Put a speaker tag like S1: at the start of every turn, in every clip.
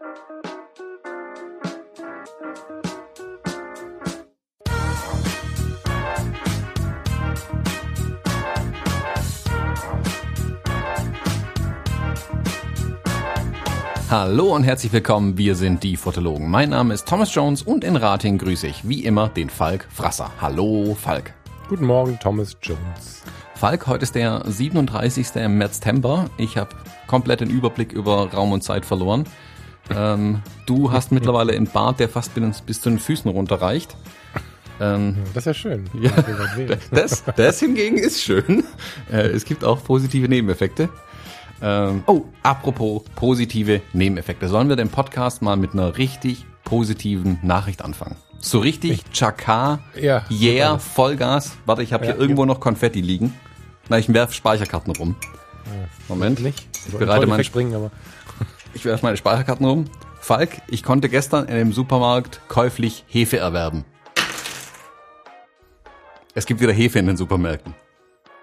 S1: Hallo und herzlich willkommen, wir sind die Fotologen. Mein Name ist Thomas Jones und in Rating grüße ich wie immer den Falk Frasser. Hallo Falk.
S2: Guten Morgen, Thomas Jones.
S1: Falk, heute ist der 37. Märztember. Ich habe komplett den Überblick über Raum und Zeit verloren. Ähm, du hast mittlerweile einen Bart, der fast bis, bis zu den Füßen runterreicht.
S2: Ähm, das ist ja schön.
S1: Ja, das, das hingegen ist schön. Äh, es gibt auch positive Nebeneffekte. Ähm, oh, apropos positive Nebeneffekte. Sollen wir den Podcast mal mit einer richtig positiven Nachricht anfangen? So richtig Chaka, ja, yeah, Vollgas. Warte, ich habe ja, hier irgendwo ja. noch Konfetti liegen. Na, ich werfe Speicherkarten rum. Moment.
S2: Nicht.
S1: Ich bereite meine springen, aber ich werfe meine Speicherkarten rum. Falk, ich konnte gestern in dem Supermarkt käuflich Hefe erwerben. Es gibt wieder Hefe in den Supermärkten.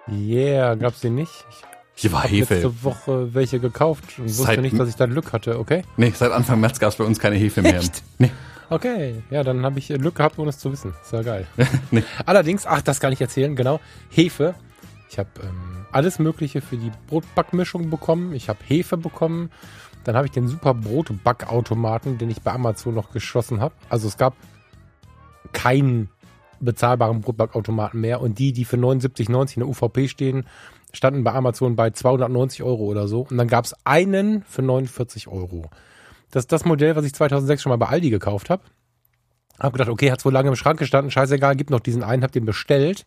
S2: Yeah, gab's die nicht? Ich
S1: hier war Hefe.
S2: letzte Woche welche gekauft und wusste seit, nicht, dass ich da Glück hatte, okay?
S1: Nee, seit Anfang März gab es bei uns keine Hefe mehr.
S2: Echt? Nee. Okay, ja, dann habe ich Glück gehabt, ohne es zu wissen. Ist ja geil. nee. Allerdings, ach, das kann ich erzählen, genau. Hefe. Ich habe ähm, alles Mögliche für die Brotbackmischung bekommen. Ich habe Hefe bekommen. Dann habe ich den super Brotbackautomaten, den ich bei Amazon noch geschossen habe. Also es gab keinen bezahlbaren Brotbackautomaten mehr. Und die, die für 79,90 in der UVP stehen, standen bei Amazon bei 290 Euro oder so. Und dann gab es einen für 49 Euro. Das ist das Modell, was ich 2006 schon mal bei Aldi gekauft habe. Hab gedacht, okay, hat's wohl lange im Schrank gestanden, scheißegal, gibt noch diesen einen, hab den bestellt.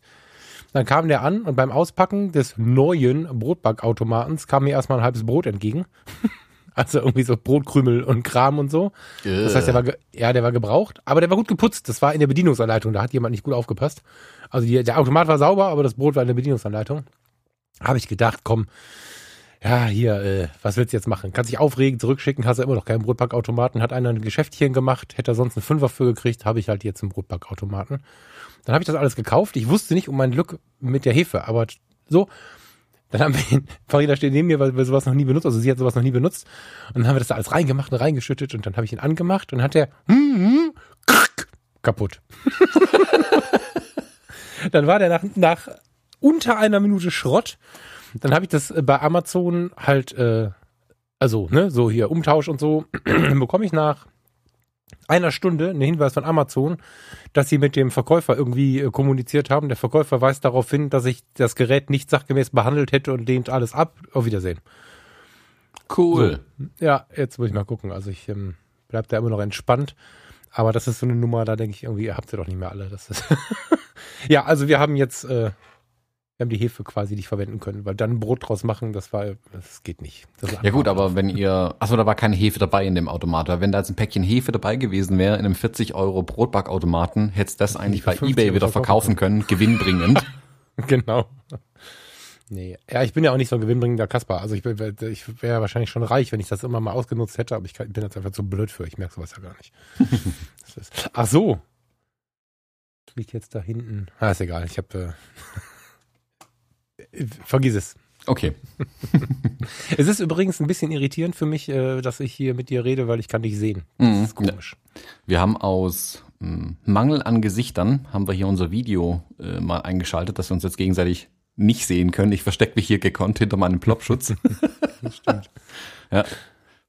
S2: Dann kam der an und beim Auspacken des neuen Brotbackautomatens kam mir erstmal ein halbes Brot entgegen. also irgendwie so Brotkrümel und Kram und so. Yeah. Das heißt, der war, ja, der war gebraucht, aber der war gut geputzt. Das war in der Bedienungsanleitung, da hat jemand nicht gut aufgepasst. Also die, der Automat war sauber, aber das Brot war in der Bedienungsanleitung habe ich gedacht, komm, ja, hier, äh, was willst du jetzt machen? Kannst dich aufregen, zurückschicken, hast ja immer noch keinen Brotbackautomaten. Hat einer ein Geschäftchen gemacht, hätte er sonst einen Fünfer für gekriegt, habe ich halt jetzt einen Brotbackautomaten. Dann habe ich das alles gekauft. Ich wusste nicht um mein Glück mit der Hefe, aber so. Dann haben wir ihn, Farida steht neben mir, weil wir sowas noch nie benutzt, also sie hat sowas noch nie benutzt. Und dann haben wir das da alles reingemacht und reingeschüttet und dann habe ich ihn angemacht und hat der hm, hm, kaputt. dann war der nach, nach unter einer Minute Schrott. Dann habe ich das äh, bei Amazon halt, äh, also, ne, so hier Umtausch und so, dann bekomme ich nach einer Stunde einen Hinweis von Amazon, dass sie mit dem Verkäufer irgendwie äh, kommuniziert haben. Der Verkäufer weist darauf hin, dass ich das Gerät nicht sachgemäß behandelt hätte und lehnt alles ab. Auf Wiedersehen.
S1: Cool.
S2: So. Ja, jetzt muss ich mal gucken. Also ich ähm, bleib da immer noch entspannt. Aber das ist so eine Nummer, da denke ich irgendwie, ihr habt ihr doch nicht mehr alle. Ja, also wir haben jetzt äh, wir haben die Hefe quasi nicht verwenden können, weil dann Brot draus machen, das war, das geht nicht. Das
S1: ja gut, aber wenn ihr, achso, da war keine Hefe dabei in dem Automat, weil wenn da jetzt ein Päckchen Hefe dabei gewesen wäre in einem 40 Euro Brotbackautomaten, hättest du das eigentlich bei Ebay wieder verkaufen können, gewinnbringend.
S2: genau. Nee, ja, ich bin ja auch nicht so ein gewinnbringender Kasper. Also ich, ich wäre wahrscheinlich schon reich, wenn ich das immer mal ausgenutzt hätte, aber ich bin jetzt einfach zu blöd für. Ich merke sowas ja gar nicht. ach so. Liegt jetzt da hinten. Ah, ist egal. Ich habe äh, Vergiss es.
S1: Okay.
S2: es ist übrigens ein bisschen irritierend für mich, äh, dass ich hier mit dir rede, weil ich kann dich sehen. Das mhm. ist komisch.
S1: Wir haben aus hm, Mangel an Gesichtern haben wir hier unser Video äh, mal eingeschaltet, dass wir uns jetzt gegenseitig nicht sehen können. Ich verstecke mich hier gekonnt hinter meinem Plopschutz. das stimmt.
S2: ja.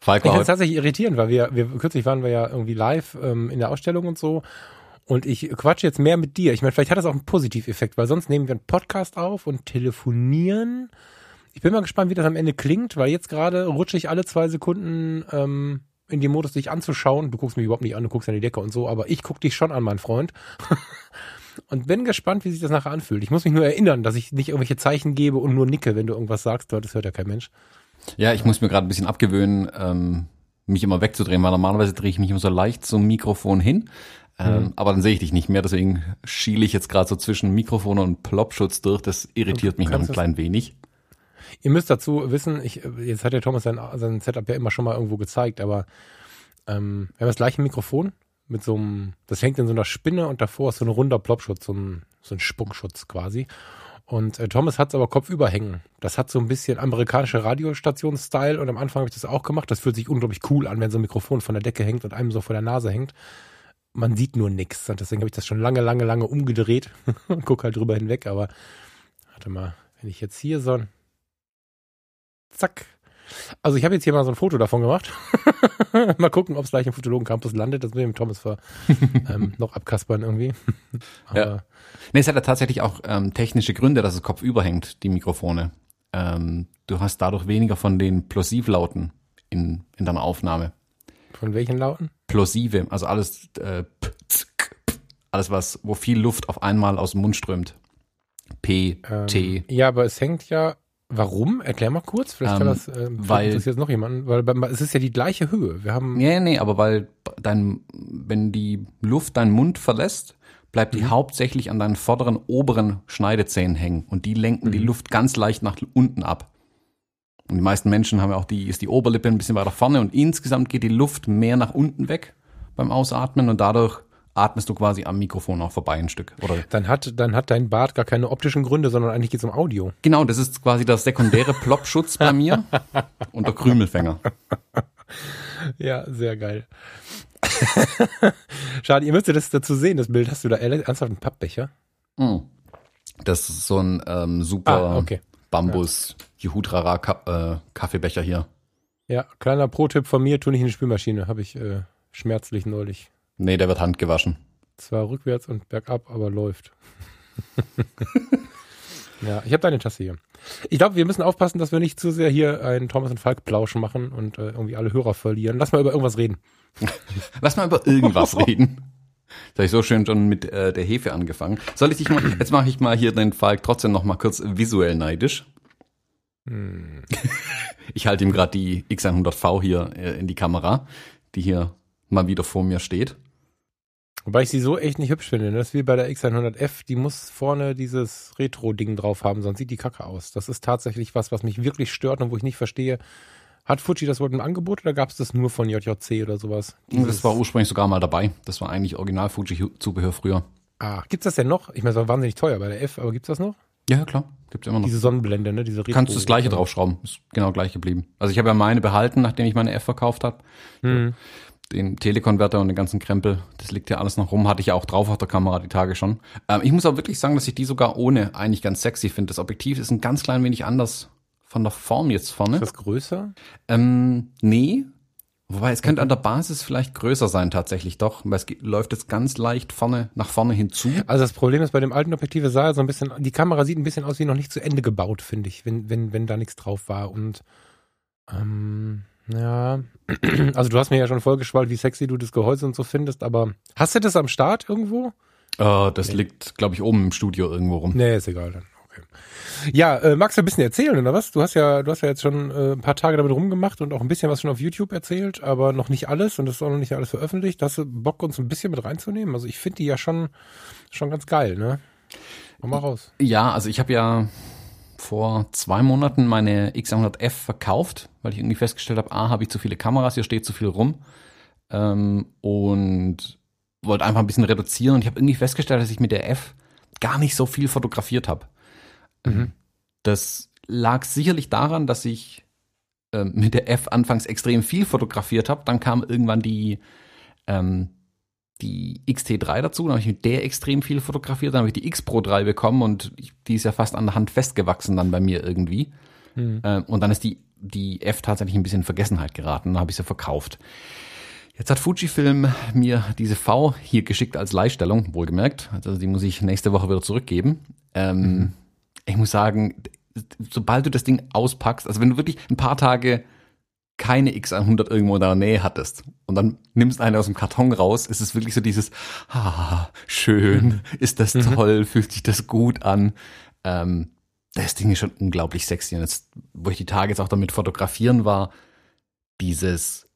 S2: Falk ich finde es tatsächlich irritierend, weil wir, wir kürzlich waren wir ja irgendwie live ähm, in der Ausstellung und so und ich quatsche jetzt mehr mit dir. Ich meine, vielleicht hat das auch einen Positiveffekt, weil sonst nehmen wir einen Podcast auf und telefonieren. Ich bin mal gespannt, wie das am Ende klingt, weil jetzt gerade rutsche ich alle zwei Sekunden ähm, in den Modus, dich anzuschauen. Du guckst mich überhaupt nicht an, du guckst an die Decke und so, aber ich gucke dich schon an, mein Freund. und bin gespannt, wie sich das nachher anfühlt. Ich muss mich nur erinnern, dass ich nicht irgendwelche Zeichen gebe und nur nicke, wenn du irgendwas sagst. Das hört ja kein Mensch.
S1: Ja, ich muss mir gerade ein bisschen abgewöhnen, ähm, mich immer wegzudrehen, weil normalerweise drehe ich mich immer so leicht zum Mikrofon hin. Ähm, mhm. Aber dann sehe ich dich nicht mehr, deswegen schiele ich jetzt gerade so zwischen Mikrofon und Plopschutz durch. Das irritiert mich noch ein klein wenig.
S2: Ihr müsst dazu wissen, ich, jetzt hat der Thomas sein, sein Setup ja immer schon mal irgendwo gezeigt, aber ähm, wir haben das gleiche Mikrofon mit so einem, das hängt in so einer Spinne und davor ist so ein runder Plopschutz, so ein, so ein Spunkschutz quasi. Und äh, Thomas hat es aber kopfüber hängen. Das hat so ein bisschen amerikanische Radiostation-Style und am Anfang habe ich das auch gemacht. Das fühlt sich unglaublich cool an, wenn so ein Mikrofon von der Decke hängt und einem so vor der Nase hängt. Man sieht nur nichts. Und deswegen habe ich das schon lange, lange, lange umgedreht und gucke halt drüber hinweg. Aber warte mal, wenn ich jetzt hier so ein Zack. Also ich habe jetzt hier mal so ein Foto davon gemacht. mal gucken, ob es gleich im Fotologen Campus landet. Das will ich mit Thomas ver, ähm, noch abkaspern irgendwie.
S1: Aber ja. Nee, es hat ja tatsächlich auch ähm, technische Gründe, dass es kopfüber hängt, die Mikrofone. Ähm, du hast dadurch weniger von den Plosivlauten in, in deiner Aufnahme.
S2: Von welchen Lauten?
S1: Plosive, also alles, äh, alles was, wo viel Luft auf einmal aus dem Mund strömt. P,
S2: Ähm,
S1: T.
S2: Ja, aber es hängt ja. Warum? Erklär mal kurz. Vielleicht kann
S1: Ähm,
S2: das. Äh,
S1: weil-
S2: interessiert noch jemanden. Weil es ist ja die gleiche Höhe. Wir haben.
S1: Nee, nee, aber weil dein, wenn die Luft deinen Mund verlässt, bleibt die hauptsächlich an deinen vorderen, oberen Schneidezähnen hängen und die lenken die Luft ganz leicht nach unten ab. Und die meisten Menschen haben ja auch die, ist die Oberlippe ein bisschen weiter vorne und insgesamt geht die Luft mehr nach unten weg beim Ausatmen und dadurch atmest du quasi am Mikrofon auch vorbei ein Stück. Oder
S2: Dann hat, dann hat dein Bart gar keine optischen Gründe, sondern eigentlich geht es um Audio.
S1: genau, das ist quasi der sekundäre Plopschutz bei mir und der Krümelfänger.
S2: Ja, sehr geil. Schade, ihr müsstet das dazu sehen, das Bild. Hast du da ernsthaft einen Pappbecher?
S1: Mhm. Das ist so ein ähm, super
S2: Ah, okay.
S1: Bambus Jehutrara Ka äh, Kaffeebecher hier.
S2: Ja, kleiner Pro-Tipp von mir, tu nicht in die Spülmaschine. Habe ich äh, schmerzlich neulich.
S1: Nee, der wird handgewaschen.
S2: Zwar rückwärts und bergab, aber läuft. ja, ich habe deine Tasse hier. Ich glaube, wir müssen aufpassen, dass wir nicht zu sehr hier einen Thomas und Falk Plausch machen und äh, irgendwie alle Hörer verlieren. Lass mal über irgendwas reden.
S1: Lass mal über irgendwas reden. Das habe ich so schön schon mit äh, der Hefe angefangen. Soll ich dich mal, jetzt mache ich mal hier den Falk trotzdem noch mal kurz visuell neidisch.
S2: Hm.
S1: Ich halte ihm gerade die X100V hier äh, in die Kamera, die hier mal wieder vor mir steht.
S2: Wobei ich sie so echt nicht hübsch finde. ne? Das ist wie bei der X100F, die muss vorne dieses Retro-Ding drauf haben, sonst sieht die kacke aus. Das ist tatsächlich was, was mich wirklich stört und wo ich nicht verstehe. Hat Fuji das wohl im Angebot oder gab es das nur von JJC oder sowas?
S1: das war ursprünglich sogar mal dabei. Das war eigentlich original Fuji-Zubehör früher.
S2: Ah, gibt's das denn noch? Ich meine, es war wahnsinnig teuer bei der F, aber gibt's das noch?
S1: Ja, klar. Gibt's immer noch.
S2: Diese Sonnenblende, ne? Diese Retro
S1: Kannst du das gleiche draufschrauben. Ist genau gleich geblieben. Also ich habe ja meine behalten, nachdem ich meine F verkauft habe.
S2: Hm.
S1: Den Telekonverter und den ganzen Krempel, das liegt ja alles noch rum, hatte ich ja auch drauf auf der Kamera die Tage schon. Ähm, ich muss auch wirklich sagen, dass ich die sogar ohne eigentlich ganz sexy finde. Das Objektiv ist ein ganz klein wenig anders von der Form jetzt vorne.
S2: Ist das größer?
S1: Ähm, nee. Wobei, es könnte an der Basis vielleicht größer sein tatsächlich doch, weil es geht, läuft jetzt ganz leicht vorne, nach vorne hinzu.
S2: Also das Problem ist bei dem alten Objektiv, es sah so ein bisschen, die Kamera sieht ein bisschen aus wie noch nicht zu Ende gebaut, finde ich, wenn, wenn, wenn da nichts drauf war. Und ähm, ja, also du hast mir ja schon vollgeschwallt, wie sexy du das Gehäuse und so findest, aber hast du das am Start irgendwo?
S1: Äh, das liegt, glaube ich, oben im Studio irgendwo rum.
S2: Nee, ist egal dann. Okay. Ja, äh, magst du ein bisschen erzählen, oder was? Du hast ja, du hast ja jetzt schon äh, ein paar Tage damit rumgemacht und auch ein bisschen was schon auf YouTube erzählt, aber noch nicht alles und das ist auch noch nicht alles veröffentlicht. Hast du Bock, uns ein bisschen mit reinzunehmen? Also ich finde die ja schon, schon ganz geil, ne? Mach mal raus.
S1: Ja, also ich habe ja vor zwei Monaten meine X100F verkauft, weil ich irgendwie festgestellt habe, A, habe ich zu viele Kameras, hier steht zu viel rum ähm, und wollte einfach ein bisschen reduzieren und ich habe irgendwie festgestellt, dass ich mit der F gar nicht so viel fotografiert habe.
S2: Mhm.
S1: Das lag sicherlich daran, dass ich ähm, mit der F anfangs extrem viel fotografiert habe, dann kam irgendwann die ähm, die XT3 dazu, dann habe ich mit der extrem viel fotografiert, dann habe ich die X Pro 3 bekommen und ich, die ist ja fast an der Hand festgewachsen dann bei mir irgendwie.
S2: Mhm.
S1: Ähm, und dann ist die, die F tatsächlich ein bisschen in Vergessenheit geraten, dann habe ich sie verkauft. Jetzt hat Fujifilm mir diese V hier geschickt als Leihstellung, wohlgemerkt. Also die muss ich nächste Woche wieder zurückgeben. Ähm, Ich muss sagen, sobald du das Ding auspackst, also wenn du wirklich ein paar Tage keine X100 irgendwo in der Nähe hattest und dann nimmst eine aus dem Karton raus, ist es wirklich so dieses, ah, schön, ist das toll, fühlt sich das gut an. Ähm, das Ding ist schon unglaublich sexy. Und jetzt, wo ich die Tage jetzt auch damit fotografieren war, dieses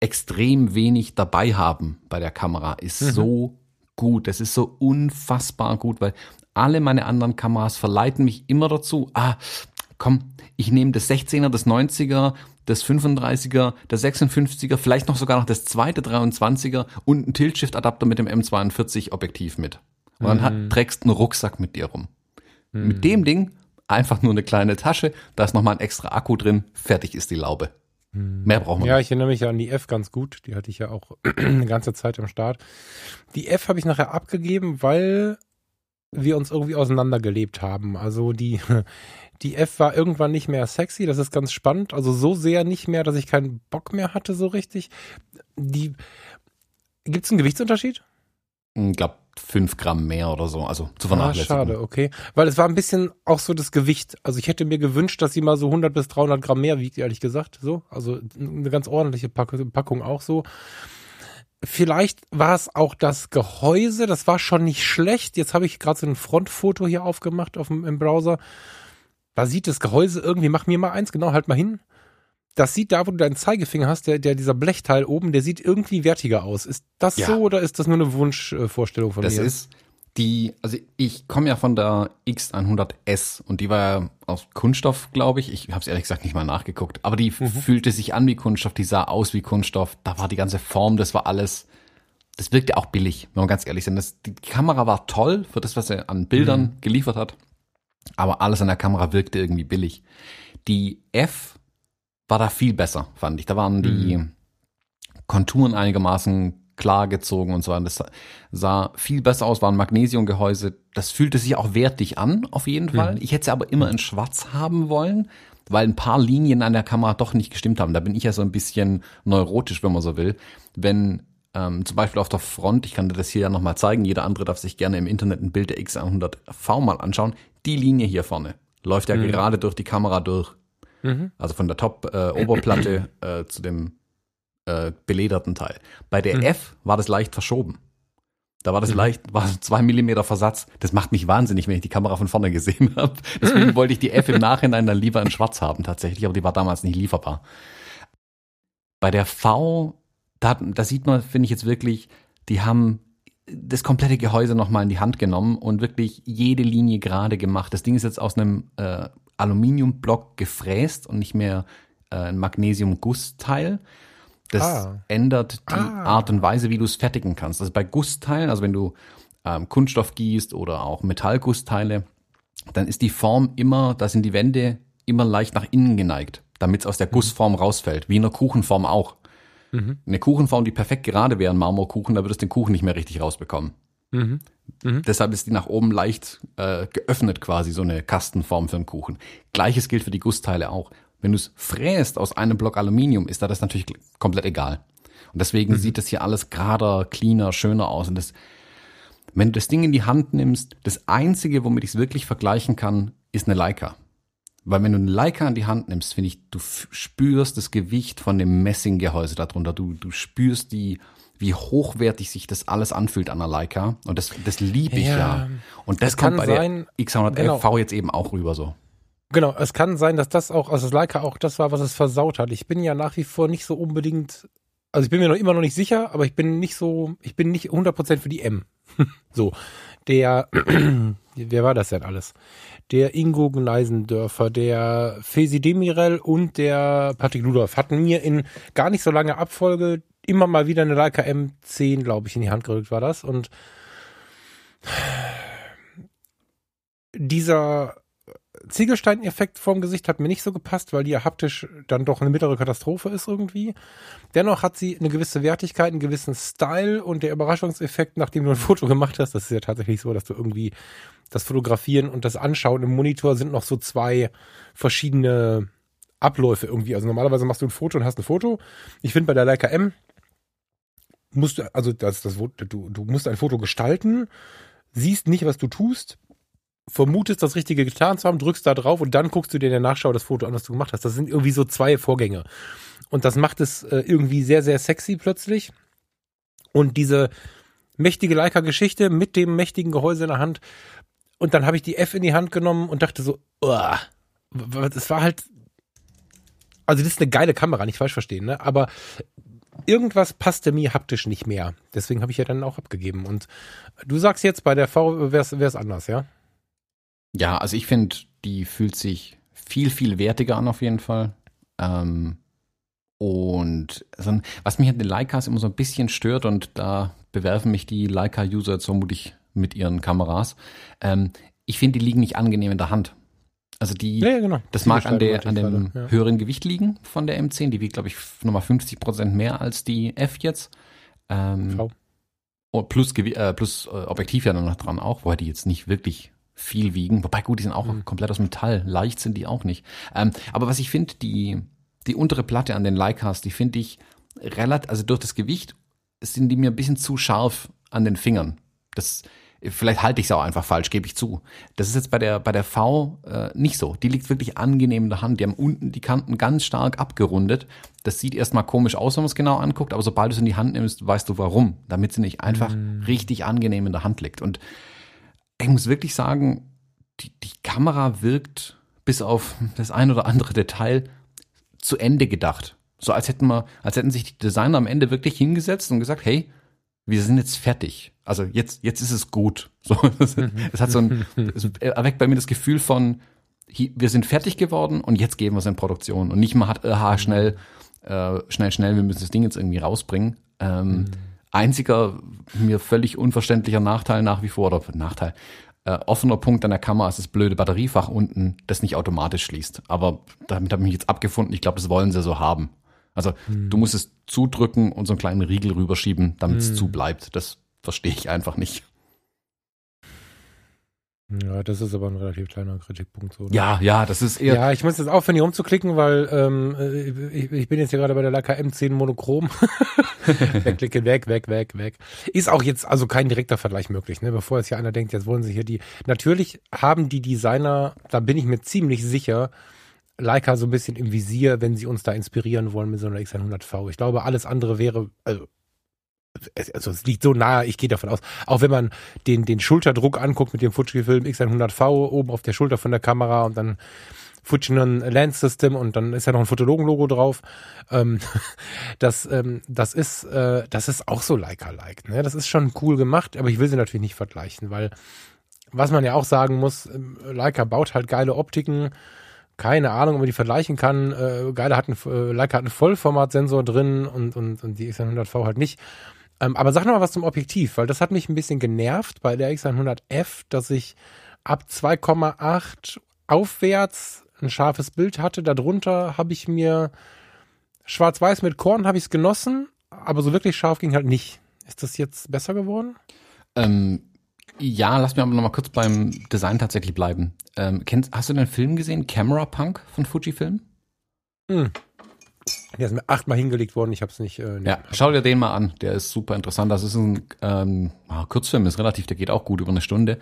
S1: extrem wenig dabei haben bei der Kamera ist
S2: Mhm.
S1: so gut. Das ist so unfassbar gut, weil alle meine anderen Kameras verleiten mich immer dazu, ah, komm, ich nehme das 16er, das 90er, das 35er, das 56er, vielleicht noch sogar noch das zweite 23er und einen Tilt-Shift-Adapter mit dem M42 Objektiv mit. Und dann hat, trägst einen Rucksack mit dir rum. Hm. Mit dem Ding einfach nur eine kleine Tasche, da ist nochmal ein extra Akku drin, fertig ist die Laube.
S2: Hm. Mehr braucht man Ja, ich erinnere mich an die F ganz gut. Die hatte ich ja auch eine ganze Zeit am Start. Die F habe ich nachher abgegeben, weil wir uns irgendwie auseinandergelebt haben. Also die, die F war irgendwann nicht mehr sexy, das ist ganz spannend. Also so sehr nicht mehr, dass ich keinen Bock mehr hatte, so richtig. Die, gibt's einen Gewichtsunterschied?
S1: Ich glaube, fünf Gramm mehr oder so, also zu vernachlässigen.
S2: Ah, schade, okay. Weil es war ein bisschen auch so das Gewicht. Also ich hätte mir gewünscht, dass sie mal so 100 bis 300 Gramm mehr wiegt, ehrlich gesagt. So, also eine ganz ordentliche Packung auch so. Vielleicht war es auch das Gehäuse, das war schon nicht schlecht. Jetzt habe ich gerade so ein Frontfoto hier aufgemacht auf dem, im Browser. Da sieht das Gehäuse irgendwie, mach mir mal eins, genau, halt mal hin. Das sieht da, wo du deinen Zeigefinger hast, der, der dieser Blechteil oben, der sieht irgendwie wertiger aus. Ist das ja. so oder ist das nur eine Wunschvorstellung von
S1: das
S2: mir?
S1: Das ist die, also ich komme ja von der X100S und die war ja aus Kunststoff, glaube ich. Ich habe es ehrlich gesagt nicht mal nachgeguckt, aber die mhm. fühlte sich an wie Kunststoff, die sah aus wie Kunststoff. Da war die ganze Form, das war alles. Das wirkte auch billig, wenn wir ganz ehrlich sind. Das, die Kamera war toll für das, was er an Bildern mhm. geliefert hat, aber alles an der Kamera wirkte irgendwie billig. Die F war da viel besser, fand ich. Da waren die mhm. Konturen einigermaßen klar gezogen und so weiter. Das sah viel besser aus, war ein Magnesiumgehäuse. Das fühlte sich auch wertig an, auf jeden Fall. Mhm. Ich hätte sie aber immer in schwarz haben wollen, weil ein paar Linien an der Kamera doch nicht gestimmt haben. Da bin ich ja so ein bisschen neurotisch, wenn man so will. Wenn ähm, zum Beispiel auf der Front, ich kann dir das hier ja nochmal zeigen, jeder andere darf sich gerne im Internet ein Bild der X100V mal anschauen. Die Linie hier vorne läuft ja mhm. gerade durch die Kamera durch. Mhm. Also von der Top-Oberplatte äh, äh, zu dem äh, belederten Teil. Bei der mhm. F war das leicht verschoben. Da war das mhm. leicht, war so zwei Millimeter Versatz. Das macht mich wahnsinnig, wenn ich die Kamera von vorne gesehen habe. Deswegen wollte ich die F im Nachhinein dann lieber in Schwarz haben tatsächlich, aber die war damals nicht lieferbar. Bei der V, da, da sieht man, finde ich jetzt wirklich, die haben das komplette Gehäuse nochmal in die Hand genommen und wirklich jede Linie gerade gemacht. Das Ding ist jetzt aus einem äh, Aluminiumblock gefräst und nicht mehr äh, ein Magnesium-Gussteil. Das ah. ändert die ah. Art und Weise, wie du es fertigen kannst. Also bei Gussteilen, also wenn du ähm, Kunststoff gießt oder auch Metallgussteile, dann ist die Form immer, da sind die Wände immer leicht nach innen geneigt, damit es aus der mhm. Gussform rausfällt, wie in einer Kuchenform auch. Mhm. Eine Kuchenform, die perfekt gerade wäre, ein Marmorkuchen, da würdest du den Kuchen nicht mehr richtig rausbekommen. Mhm. Mhm. Deshalb ist die nach oben leicht äh, geöffnet quasi, so eine Kastenform für einen Kuchen. Gleiches gilt für die Gussteile auch. Wenn du es fräst aus einem Block Aluminium, ist da das natürlich komplett egal. Und deswegen mhm. sieht das hier alles gerader, cleaner, schöner aus. Und das, wenn du das Ding in die Hand nimmst, das einzige, womit ich es wirklich vergleichen kann, ist eine Leica. Weil wenn du eine Leica in die Hand nimmst, finde ich, du spürst das Gewicht von dem Messinggehäuse darunter. Du, du spürst die, wie hochwertig sich das alles anfühlt an der Leica. Und das, das liebe ich ja. ja. Und das, das kommt bei sein, der X100 genau. Jetzt eben auch rüber so.
S2: Genau, es kann sein, dass das auch, also das Leica auch das war, was es versaut hat. Ich bin ja nach wie vor nicht so unbedingt, also ich bin mir noch immer noch nicht sicher, aber ich bin nicht so, ich bin nicht 100% für die M. so, der, wer war das denn alles? Der Ingo Gneisendörfer, der Fesi Demirel und der Patrick Ludolf hatten mir in gar nicht so lange Abfolge immer mal wieder eine Leica M10, glaube ich, in die Hand gerückt war das und dieser Ziegelstein-Effekt vorm Gesicht hat mir nicht so gepasst, weil die ja haptisch dann doch eine mittlere Katastrophe ist irgendwie. Dennoch hat sie eine gewisse Wertigkeit, einen gewissen Style und der Überraschungseffekt, nachdem du ein Foto gemacht hast, das ist ja tatsächlich so, dass du irgendwie das Fotografieren und das Anschauen im Monitor sind noch so zwei verschiedene Abläufe irgendwie. Also normalerweise machst du ein Foto und hast ein Foto. Ich finde bei der Leica M musst du, also das, das, du, du musst ein Foto gestalten, siehst nicht, was du tust, vermutest, das Richtige getan zu haben, drückst da drauf und dann guckst du dir in der Nachschau das Foto an, was du gemacht hast. Das sind irgendwie so zwei Vorgänge. Und das macht es äh, irgendwie sehr, sehr sexy plötzlich. Und diese mächtige Leica-Geschichte mit dem mächtigen Gehäuse in der Hand. Und dann habe ich die F in die Hand genommen und dachte so, es war halt, also das ist eine geile Kamera, nicht falsch verstehen, ne? Aber irgendwas passte mir haptisch nicht mehr. Deswegen habe ich ja dann auch abgegeben. Und du sagst jetzt, bei der V wäre es anders, ja?
S1: Ja, also ich finde, die fühlt sich viel, viel wertiger an auf jeden Fall. Ähm, und also, was mich an den Leicas immer so ein bisschen stört, und da bewerfen mich die Leica-User jetzt vermutlich mit ihren Kameras, ähm, ich finde, die liegen nicht angenehm in der Hand. Also die,
S2: Ja, ja, genau.
S1: das mag an, der, an dem
S2: ja.
S1: höheren Gewicht liegen von der M10. Die wiegt, glaube ich, nochmal 50 Prozent mehr als die F jetzt. Ähm,
S2: V.
S1: oh, plus, äh, plus äh, Objektiv ja dann noch dran auch, wobei die jetzt nicht wirklich viel wiegen. Wobei gut, die sind auch
S2: Mhm.
S1: komplett aus Metall. Leicht sind die auch nicht. Ähm, aber was ich finde, die, die untere Platte an den Leicas, die finde ich relativ, also durch das Gewicht sind die mir ein bisschen zu scharf an den Fingern. Das, vielleicht halte ich es auch einfach falsch, gebe ich zu. Das ist jetzt bei der, bei der V äh, nicht so. Die liegt wirklich angenehm in der Hand. Die haben unten die Kanten ganz stark abgerundet. Das sieht erstmal komisch aus, wenn man es genau anguckt, aber sobald du es in die Hand nimmst, weißt du warum. Damit sie nicht einfach richtig angenehm in der Hand liegt. Und ich muss wirklich sagen, die, die Kamera wirkt bis auf das ein oder andere Detail zu Ende gedacht. So als hätten wir, als hätten sich die Designer am Ende wirklich hingesetzt und gesagt, hey, wir sind jetzt fertig. Also jetzt, jetzt ist es gut. So, es, hat so ein, es erweckt bei mir das Gefühl von, wir sind fertig geworden und jetzt geben wir es in Produktion. Und nicht mal hat, aha, schnell, äh, schnell, schnell, wir müssen das Ding jetzt irgendwie rausbringen. Ähm, Einziger, mir völlig unverständlicher Nachteil nach wie vor, oder Nachteil, äh, offener Punkt an der Kamera ist das blöde Batteriefach unten, das nicht automatisch schließt. Aber damit habe ich mich jetzt abgefunden. Ich glaube, das wollen sie so haben. Also du musst es zudrücken und so einen kleinen Riegel rüberschieben, damit es zu bleibt. Das verstehe ich einfach nicht.
S2: Ja, das ist aber ein relativ kleiner Kritikpunkt. So, ne?
S1: Ja, ja, das ist eher.
S2: Ja, ich muss jetzt aufhören, hier rumzuklicken, weil ähm, äh, ich, ich bin jetzt hier gerade bei der Leica M10 Monochrom. Wegklicken, weg, weg, weg, weg. Ist auch jetzt also kein direkter Vergleich möglich, ne? Bevor jetzt hier einer denkt, jetzt wollen sie hier die. Natürlich haben die Designer, da bin ich mir ziemlich sicher, Leica so ein bisschen im Visier, wenn sie uns da inspirieren wollen mit so einer X100V. Ich glaube, alles andere wäre, also also es liegt so nahe, ich gehe davon aus, auch wenn man den, den Schulterdruck anguckt mit dem Fujifilm X100V oben auf der Schulter von der Kamera und dann Fujinon Lens System und dann ist ja noch ein Fotologen-Logo drauf. Ähm, das, ähm, das ist, äh, das ist auch so Leica-like. Ne? Das ist schon cool gemacht, aber ich will sie natürlich nicht vergleichen, weil was man ja auch sagen muss, ähm, Leica baut halt geile Optiken. Keine Ahnung, ob man die vergleichen kann. Äh, geile hat ein, äh, Leica hat einen Vollformatsensor drin und, und, und die X100V halt nicht. Ähm, aber sag noch mal was zum Objektiv, weil das hat mich ein bisschen genervt bei der X100F, dass ich ab 2,8 aufwärts ein scharfes Bild hatte. Darunter habe ich mir schwarz-weiß mit Korn habe ich es genossen, aber so wirklich scharf ging halt nicht. Ist das jetzt besser geworden?
S1: Ähm, ja, lass mir aber noch mal kurz beim Design tatsächlich bleiben. Ähm, kennst, hast du den Film gesehen, Camera Punk von Fujifilm?
S2: Der ist mir achtmal hingelegt worden, ich habe es nicht. Äh,
S1: Ja, schau dir den mal an. Der ist super interessant. Das ist ein ähm, ah, Kurzfilm, ist relativ, der geht auch gut über eine Stunde.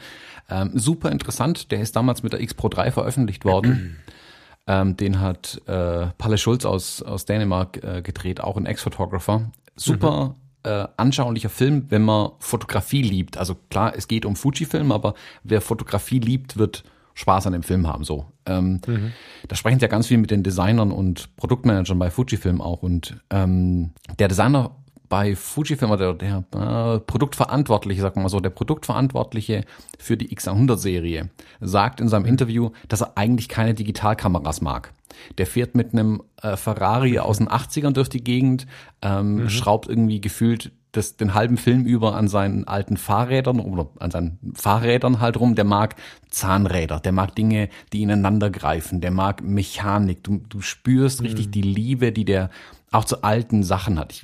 S1: Ähm, super interessant. Der ist damals mit der X Pro 3 veröffentlicht worden. ähm, den hat äh, Palle Schulz aus, aus Dänemark äh, gedreht, auch ein Ex-Photographer. Super äh, anschaulicher Film, wenn man Fotografie liebt. Also klar, es geht um Fujifilm, aber wer Fotografie liebt, wird Spaß an dem Film haben. So, ähm, da sprechen sie ja ganz viel mit den Designern und Produktmanagern bei Fujifilm auch. Und ähm, der Designer bei Fujifilm oder der, der äh, Produktverantwortliche, sagen wir mal so, der Produktverantwortliche für die X100-Serie sagt in seinem Interview, dass er eigentlich keine Digitalkameras mag. Der fährt mit einem äh, Ferrari aus den 80ern durch die Gegend, ähm, schraubt irgendwie gefühlt das, den halben Film über an seinen alten Fahrrädern oder an seinen Fahrrädern halt rum. Der mag Zahnräder, der mag Dinge, die ineinander greifen, der mag Mechanik. Du, du spürst richtig die Liebe, die der auch zu alten Sachen hat. Ich,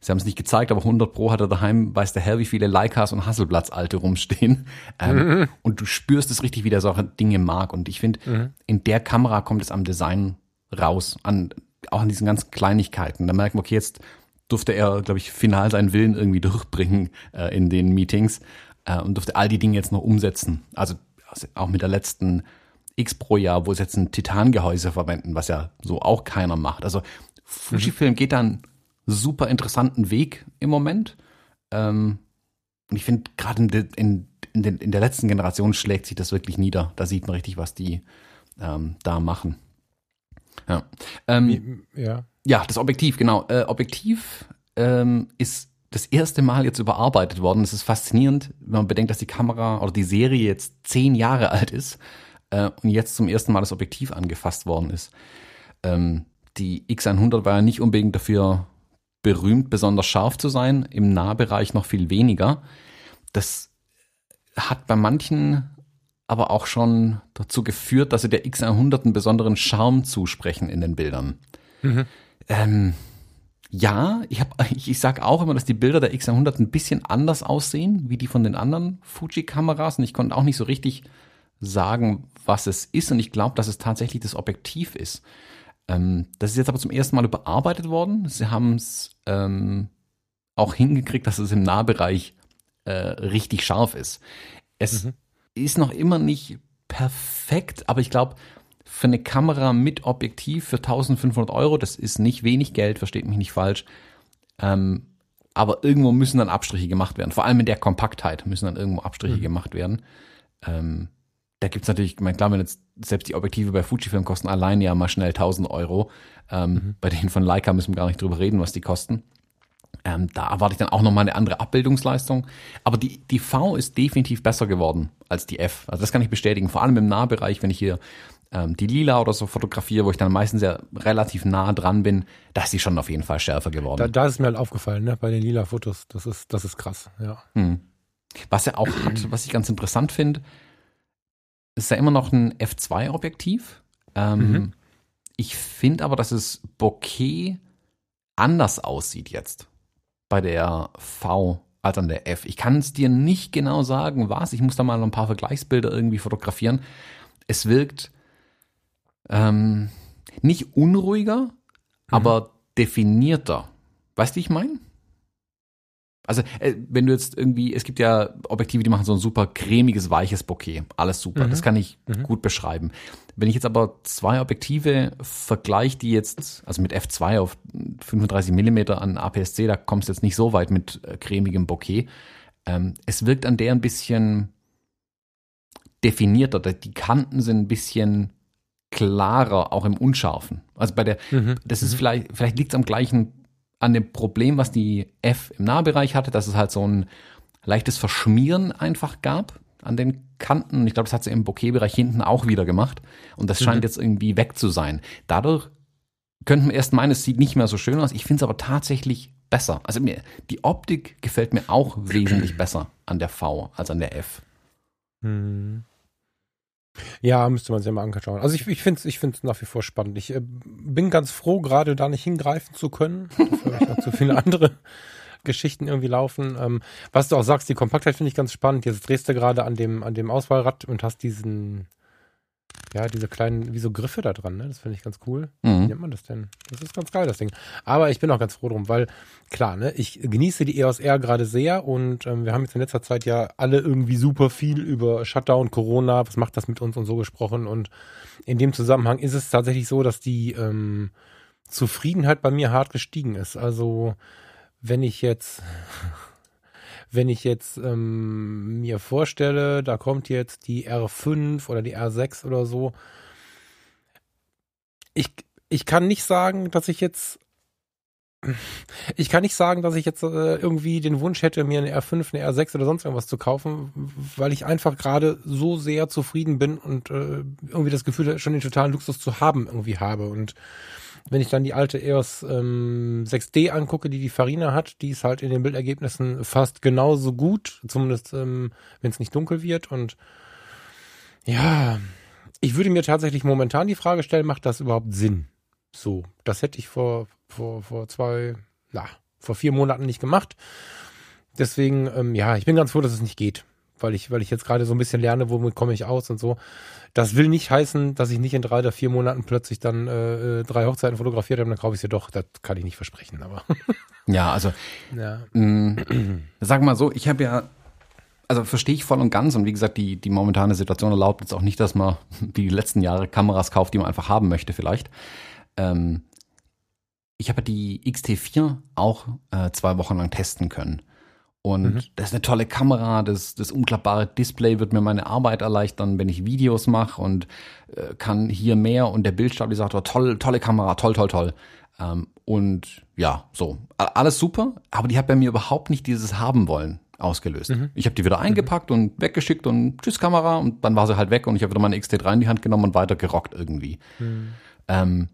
S1: sie haben es nicht gezeigt, aber 100 Pro hat er daheim, weiß der Herr, wie viele Leicas und Hasselblatts alte rumstehen. Ähm, Und du spürst es richtig, wie der solche Dinge mag. Und ich finde, in der Kamera kommt es am Design raus, an, auch an diesen ganzen Kleinigkeiten. Da merkt man, okay, jetzt durfte er, glaube ich, final seinen Willen irgendwie durchbringen äh, in den Meetings äh, und durfte all die Dinge jetzt noch umsetzen. Also, also auch mit der letzten X pro Jahr, wo sie jetzt ein Titangehäuse verwenden, was ja so auch keiner macht. Also Fujifilm geht da einen super interessanten Weg im Moment. Ähm, und ich finde, gerade in, de, in, in, den- in der letzten Generation schlägt sich das wirklich nieder. Da sieht man richtig, was die ähm, da machen. Ja. Ähm,
S2: Ja.
S1: Ja, das Objektiv, genau. Äh, Objektiv ähm, ist das erste Mal jetzt überarbeitet worden. Es ist faszinierend, wenn man bedenkt, dass die Kamera oder die Serie jetzt zehn Jahre alt ist äh, und jetzt zum ersten Mal das Objektiv angefasst worden ist. Ähm, die X100 war ja nicht unbedingt dafür berühmt, besonders scharf zu sein, im Nahbereich noch viel weniger. Das hat bei manchen aber auch schon dazu geführt, dass sie der X100 einen besonderen Charme zusprechen in den Bildern. Mhm. Ähm, ja, ich, hab, ich, ich sage auch immer, dass die Bilder der X100 ein bisschen anders aussehen, wie die von den anderen Fuji-Kameras. Und ich konnte auch nicht so richtig sagen, was es ist. Und ich glaube, dass es tatsächlich das Objektiv ist. Ähm, das ist jetzt aber zum ersten Mal überarbeitet worden. Sie haben es ähm, auch hingekriegt, dass es im Nahbereich äh, richtig scharf ist. Es mhm. ist noch immer nicht perfekt, aber ich glaube, für eine Kamera mit Objektiv für 1500 Euro, das ist nicht wenig Geld, versteht mich nicht falsch. Ähm, aber irgendwo müssen dann Abstriche gemacht werden. Vor allem in der Kompaktheit müssen dann irgendwo Abstriche mhm. gemacht werden. Ähm, da gibt's natürlich, ich meine, klar, wenn jetzt selbst die Objektive bei Fujifilm kosten allein ja mal schnell 1000 Euro. Ähm, mhm. Bei denen von Leica müssen wir gar nicht drüber reden, was die kosten. Ähm, da erwarte ich dann auch nochmal eine andere Abbildungsleistung. Aber die, die V ist definitiv besser geworden als die F. Also das kann ich bestätigen. Vor allem im Nahbereich, wenn ich hier ähm, die Lila oder so fotografiere, wo ich dann meistens ja relativ nah dran bin, da ist sie schon auf jeden Fall schärfer geworden.
S2: Da, da ist mir halt aufgefallen, ne? bei den lila Fotos. Das ist, das ist krass, ja. Hm.
S1: Was er auch hat, was ich ganz interessant finde, ist ja immer noch ein F2-Objektiv. Ähm, mhm. Ich finde aber, dass es Bokeh anders aussieht jetzt bei der V als an der F. Ich kann es dir nicht genau sagen, was. Ich muss da mal ein paar Vergleichsbilder irgendwie fotografieren. Es wirkt ähm, nicht unruhiger, mhm. aber definierter. Weißt du, wie ich meine? Also, äh, wenn du jetzt irgendwie, es gibt ja Objektive, die machen so ein super cremiges, weiches Bokeh. Alles super. Mhm. Das kann ich mhm. gut beschreiben. Wenn ich jetzt aber zwei Objektive vergleiche, die jetzt, also mit F2 auf 35 Millimeter an APS-C, da kommst du jetzt nicht so weit mit äh, cremigem Bokeh. Ähm, es wirkt an der ein bisschen definierter. Die Kanten sind ein bisschen klarer, auch im Unscharfen. Also bei der, mhm. das ist mhm. vielleicht, vielleicht liegt es am gleichen an dem Problem, was die F im Nahbereich hatte, dass es halt so ein leichtes Verschmieren einfach gab an den Kanten. Ich glaube, das hat sie im Bokeh-Bereich hinten auch wieder gemacht. Und das scheint mhm. jetzt irgendwie weg zu sein. Dadurch könnten wir erst meinen, es sieht nicht mehr so schön aus. Ich finde es aber tatsächlich besser. Also mir, die Optik gefällt mir auch wesentlich besser an der V als an der F. Mhm.
S2: Ja, müsste man sich mal anschauen. Also ich, ich finde es ich find's nach wie vor spannend. Ich äh, bin ganz froh, gerade da nicht hingreifen zu können. Dafür habe zu viele andere Geschichten irgendwie laufen. Ähm, was du auch sagst, die Kompaktheit finde ich ganz spannend. Jetzt drehst du gerade an dem, an dem Auswahlrad und hast diesen, ja, diese kleinen, wie so Griffe da dran, ne? Das finde ich ganz cool. Mhm. Wie nennt man das denn? Das ist ganz geil, das Ding. Aber ich bin auch ganz froh drum, weil, klar, ne, ich genieße die EOS R gerade sehr und ähm, wir haben jetzt in letzter Zeit ja alle irgendwie super viel über Shutdown, Corona, was macht das mit uns und so gesprochen. Und in dem Zusammenhang ist es tatsächlich so, dass die ähm, Zufriedenheit bei mir hart gestiegen ist. Also, wenn ich jetzt wenn ich jetzt ähm, mir vorstelle, da kommt jetzt die R5 oder die R6 oder so, ich, ich kann nicht sagen, dass ich jetzt ich kann nicht sagen, dass ich jetzt äh, irgendwie den Wunsch hätte, mir eine R5, eine R6 oder sonst irgendwas zu kaufen, weil ich einfach gerade so sehr zufrieden bin und äh, irgendwie das Gefühl, schon den totalen Luxus zu haben irgendwie habe. Und wenn ich dann die alte EOS ähm, 6D angucke, die die Farina hat, die ist halt in den Bildergebnissen fast genauso gut, zumindest ähm, wenn es nicht dunkel wird. Und ja, ich würde mir tatsächlich momentan die Frage stellen, macht das überhaupt Sinn? So, das hätte ich vor, vor, vor zwei, na, vor vier Monaten nicht gemacht. Deswegen, ähm, ja, ich bin ganz froh, dass es nicht geht weil ich, weil ich jetzt gerade so ein bisschen lerne, womit komme ich aus und so. Das will nicht heißen, dass ich nicht in drei oder vier Monaten plötzlich dann äh, drei Hochzeiten fotografiert habe, dann kaufe ich sie doch. Das kann ich nicht versprechen, aber.
S1: ja, also ja. Mh, mm, sag mal so, ich habe ja, also verstehe ich voll und ganz und wie gesagt, die, die momentane Situation erlaubt jetzt auch nicht, dass man wie die letzten Jahre Kameras kauft, die man einfach haben möchte vielleicht. Ähm, ich habe die XT4 auch äh, zwei Wochen lang testen können. Und mhm. das ist eine tolle Kamera, das, das umklappbare Display wird mir meine Arbeit erleichtern, wenn ich Videos mache und äh, kann hier mehr und der Bildstabilisator, toll, tolle Kamera, toll, toll, toll. Ähm, und ja, so, alles super, aber die hat bei mir überhaupt nicht dieses haben wollen ausgelöst. Mhm. Ich habe die wieder eingepackt mhm. und weggeschickt und tschüss Kamera und dann war sie halt weg und ich habe wieder meine XT3 in die Hand genommen und weiter gerockt irgendwie. Mhm. Ähm,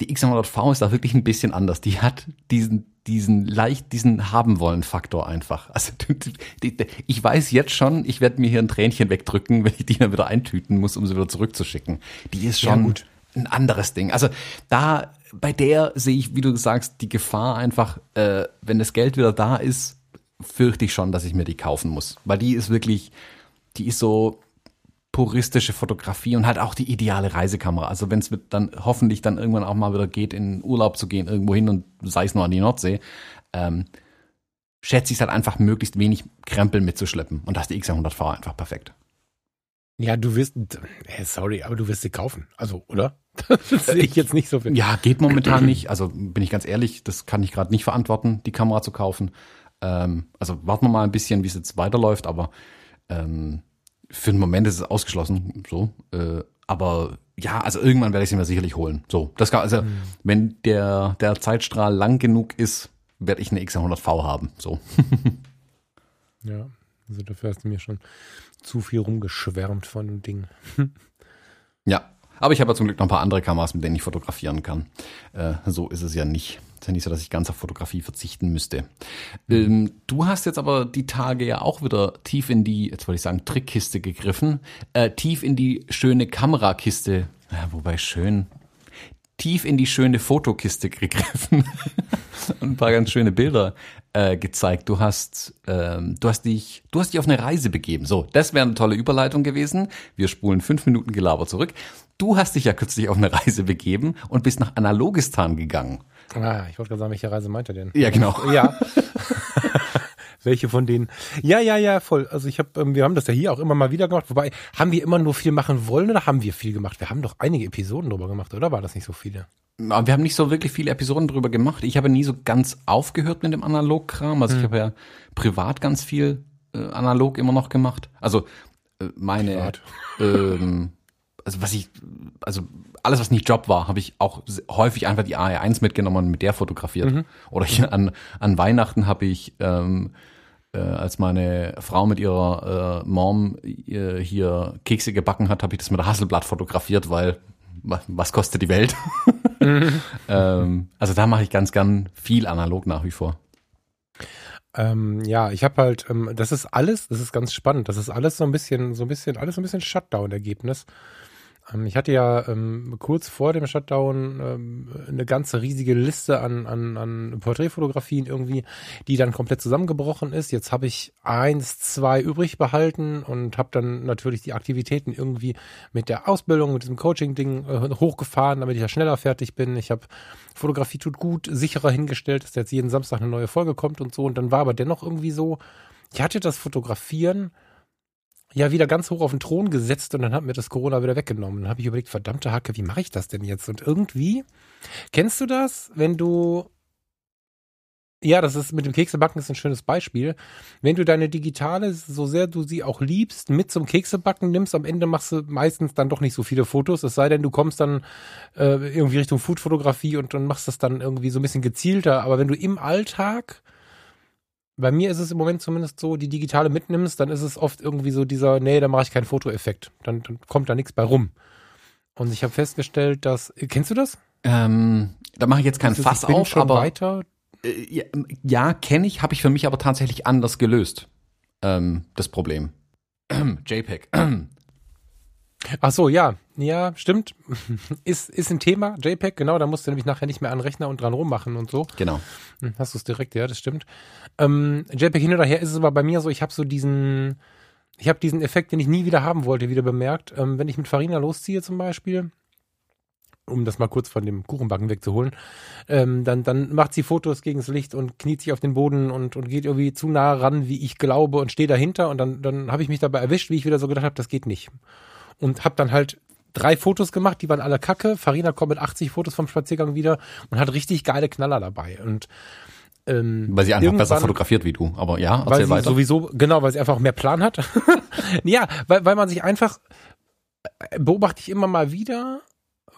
S1: die X100V ist da wirklich ein bisschen anders. Die hat diesen diesen leicht, diesen haben wollen Faktor einfach. Also ich weiß jetzt schon, ich werde mir hier ein Tränchen wegdrücken, wenn ich die dann wieder eintüten muss, um sie wieder zurückzuschicken. Die ist schon ja, ein anderes Ding. Also da bei der sehe ich, wie du sagst, die Gefahr einfach, äh, wenn das Geld wieder da ist, fürchte ich schon, dass ich mir die kaufen muss, weil die ist wirklich, die ist so puristische Fotografie und halt auch die ideale Reisekamera. Also wenn es dann hoffentlich dann irgendwann auch mal wieder geht, in Urlaub zu gehen, irgendwo hin und sei es nur an die Nordsee, ähm, schätze ich es halt einfach möglichst wenig Krempel mitzuschleppen. Und da ist die X100V einfach perfekt.
S2: Ja, du wirst, sorry, aber du wirst sie kaufen. Also, oder? Das sehe ich jetzt nicht so
S1: viel. Ja, geht momentan nicht. Also bin ich ganz ehrlich, das kann ich gerade nicht verantworten, die Kamera zu kaufen. Ähm, also warten wir mal ein bisschen, wie es jetzt weiterläuft, aber ähm, für den Moment ist es ausgeschlossen, so. Äh, aber ja, also irgendwann werde ich sie mir sicherlich holen. So, das kann, also mhm. wenn der der Zeitstrahl lang genug ist, werde ich eine X100V haben. So.
S2: ja, also dafür hast du mir schon zu viel rumgeschwärmt von dem Ding.
S1: ja, aber ich habe ja zum Glück noch ein paar andere Kameras, mit denen ich fotografieren kann. Äh, so ist es ja nicht. Ist ja nicht so, dass ich ganz auf Fotografie verzichten müsste. Ähm, du hast jetzt aber die Tage ja auch wieder tief in die, jetzt wollte ich sagen, Trickkiste gegriffen, äh, tief in die schöne Kamerakiste, ja, wobei schön, tief in die schöne Fotokiste gegriffen und ein paar ganz schöne Bilder äh, gezeigt. Du hast, ähm, du hast dich, du hast dich auf eine Reise begeben. So, das wäre eine tolle Überleitung gewesen. Wir spulen fünf Minuten Gelaber zurück. Du hast dich ja kürzlich auf eine Reise begeben und bist nach Analogistan gegangen.
S2: Ah, ich wollte gerade sagen, welche Reise meint er denn?
S1: Ja, genau.
S2: Ja. welche von denen? Ja, ja, ja, voll. Also ich habe, ähm, wir haben das ja hier auch immer mal wieder gemacht. Wobei, haben wir immer nur viel machen wollen oder haben wir viel gemacht? Wir haben doch einige Episoden drüber gemacht, oder war das nicht so viele?
S1: Wir haben nicht so wirklich viele Episoden drüber gemacht. Ich habe nie so ganz aufgehört mit dem Analogkram. Also hm. ich habe ja privat ganz viel äh, analog immer noch gemacht. Also äh, meine ähm, also was ich, also alles, was nicht Job war, habe ich auch häufig einfach die AR1 mitgenommen und mit der fotografiert. Mhm. Oder hier an, an Weihnachten habe ich, ähm, äh, als meine Frau mit ihrer äh, Mom äh, hier Kekse gebacken hat, habe ich das mit der Hasselblatt fotografiert, weil was kostet die Welt? Mhm. ähm, also da mache ich ganz gern viel analog nach wie vor.
S2: Ähm, ja, ich habe halt, ähm, das ist alles, das ist ganz spannend. Das ist alles so ein bisschen, so ein bisschen, alles so ein bisschen Shutdown-Ergebnis. Ähm, ich hatte ja ähm, kurz vor dem Shutdown ähm, eine ganze riesige Liste an, an, an Porträtfotografien irgendwie, die dann komplett zusammengebrochen ist. Jetzt habe ich eins, zwei übrig behalten und habe dann natürlich die Aktivitäten irgendwie mit der Ausbildung, mit diesem Coaching-Ding äh, hochgefahren, damit ich ja schneller fertig bin. Ich habe Fotografie tut gut, sicherer hingestellt, dass jetzt jeden Samstag eine neue Folge kommt und so. Und dann war aber dennoch irgendwie so, ich hatte das Fotografieren ja wieder ganz hoch auf den Thron gesetzt und dann hat mir das Corona wieder weggenommen. Dann habe ich überlegt, verdammte Hacke, wie mache ich das denn jetzt? Und irgendwie, kennst du das, wenn du ja, das ist mit dem Keksebacken ist ein schönes Beispiel. Wenn du deine digitale, so sehr du sie auch liebst, mit zum Keksebacken nimmst, am Ende machst du meistens dann doch nicht so viele Fotos. Es sei denn, du kommst dann äh, irgendwie Richtung Foodfotografie und, und machst das dann irgendwie so ein bisschen gezielter. Aber wenn du im Alltag bei mir ist es im Moment zumindest so, die digitale mitnimmst, dann ist es oft irgendwie so dieser, nee, da mache ich keinen Fotoeffekt. Dann, dann kommt da nichts bei rum. Und ich habe festgestellt, dass, kennst du das?
S1: Ähm, da mache ich jetzt keinen Fass ich auf, aber
S2: weiter.
S1: Äh, ja, ja kenne ich, habe ich für mich aber tatsächlich anders gelöst. Ähm, das Problem. JPEG.
S2: Ach so, ja. Ja, stimmt. ist, ist ein Thema, JPEG, genau. Da musst du nämlich nachher nicht mehr an Rechner und dran rummachen und so.
S1: Genau.
S2: Hm, hast du es direkt, ja, das stimmt. Ähm, JPEG hin oder her ist es aber bei mir so, ich habe so diesen, ich habe diesen Effekt, den ich nie wieder haben wollte, wieder bemerkt. Ähm, wenn ich mit Farina losziehe zum Beispiel, um das mal kurz von dem Kuchenbacken wegzuholen, ähm, dann, dann macht sie Fotos gegen das Licht und kniet sich auf den Boden und, und geht irgendwie zu nah ran, wie ich glaube, und stehe dahinter. Und dann, dann habe ich mich dabei erwischt, wie ich wieder so gedacht habe, das geht nicht und habe dann halt drei Fotos gemacht, die waren alle kacke. Farina kommt mit 80 Fotos vom Spaziergang wieder und hat richtig geile Knaller dabei. Und
S1: ähm, weil sie einfach besser fotografiert wie du, aber ja,
S2: erzähl weil sie weiter. sowieso, genau, weil sie einfach mehr Plan hat. ja, weil, weil man sich einfach, äh, beobachte ich immer mal wieder,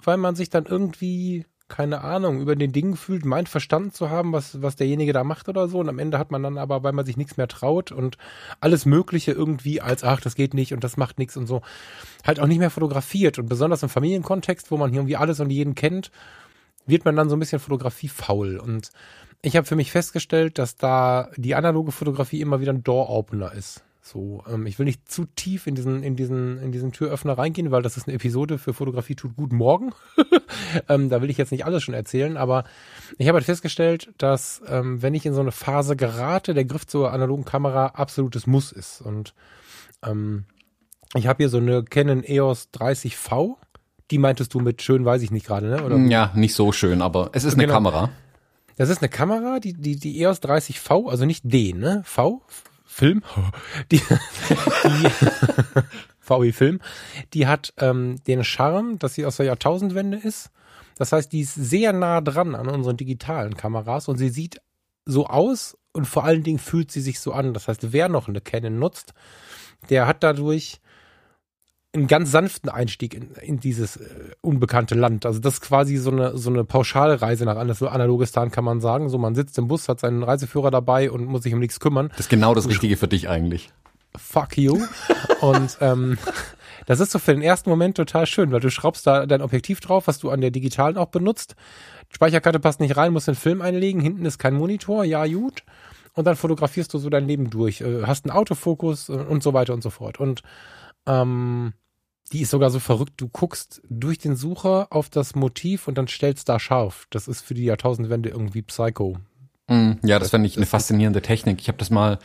S2: weil man sich dann irgendwie keine Ahnung, über den Dingen fühlt, meint verstanden zu haben, was, was derjenige da macht oder so. Und am Ende hat man dann aber, weil man sich nichts mehr traut und alles Mögliche irgendwie als, ach, das geht nicht und das macht nichts und so, halt auch nicht mehr fotografiert. Und besonders im Familienkontext, wo man hier irgendwie alles und jeden kennt, wird man dann so ein bisschen Fotografie faul. Und ich habe für mich festgestellt, dass da die analoge Fotografie immer wieder ein Door-Opener ist. So, ähm, ich will nicht zu tief in diesen, in diesen, in diesen Türöffner reingehen, weil das ist eine Episode für Fotografie tut gut morgen. ähm, da will ich jetzt nicht alles schon erzählen, aber ich habe halt festgestellt, dass ähm, wenn ich in so eine Phase gerate, der Griff zur analogen Kamera absolutes Muss ist. Und ähm, ich habe hier so eine Canon EOS 30V. Die meintest du mit schön, weiß ich nicht gerade, ne?
S1: Oder? Ja, nicht so schön, aber es ist eine genau. Kamera.
S2: Das ist eine Kamera, die, die, die EOS 30V, also nicht D, ne? V, Film, die, die VW Film, die hat ähm, den Charme, dass sie aus der Jahrtausendwende ist. Das heißt, die ist sehr nah dran an unseren digitalen Kameras und sie sieht so aus und vor allen Dingen fühlt sie sich so an. Das heißt, wer noch eine Canon nutzt, der hat dadurch einen ganz sanften Einstieg in, in dieses äh, unbekannte Land. Also das ist quasi so eine, so eine Pauschalreise nach Analogistan, kann man sagen. So, man sitzt im Bus, hat seinen Reiseführer dabei und muss sich um nichts kümmern.
S1: Das ist genau das Richtige für dich eigentlich.
S2: Fuck you. und ähm, das ist so für den ersten Moment total schön, weil du schraubst da dein Objektiv drauf, was du an der digitalen auch benutzt. Speicherkarte passt nicht rein, musst den Film einlegen, hinten ist kein Monitor, ja gut. Und dann fotografierst du so dein Leben durch, äh, hast einen Autofokus und so weiter und so fort. Und ähm, die ist sogar so verrückt, du guckst durch den Sucher auf das Motiv und dann stellst da scharf. Das ist für die Jahrtausendwende irgendwie Psycho.
S1: Mm, ja, das, das fand ich eine faszinierende Technik. Ich habe das mal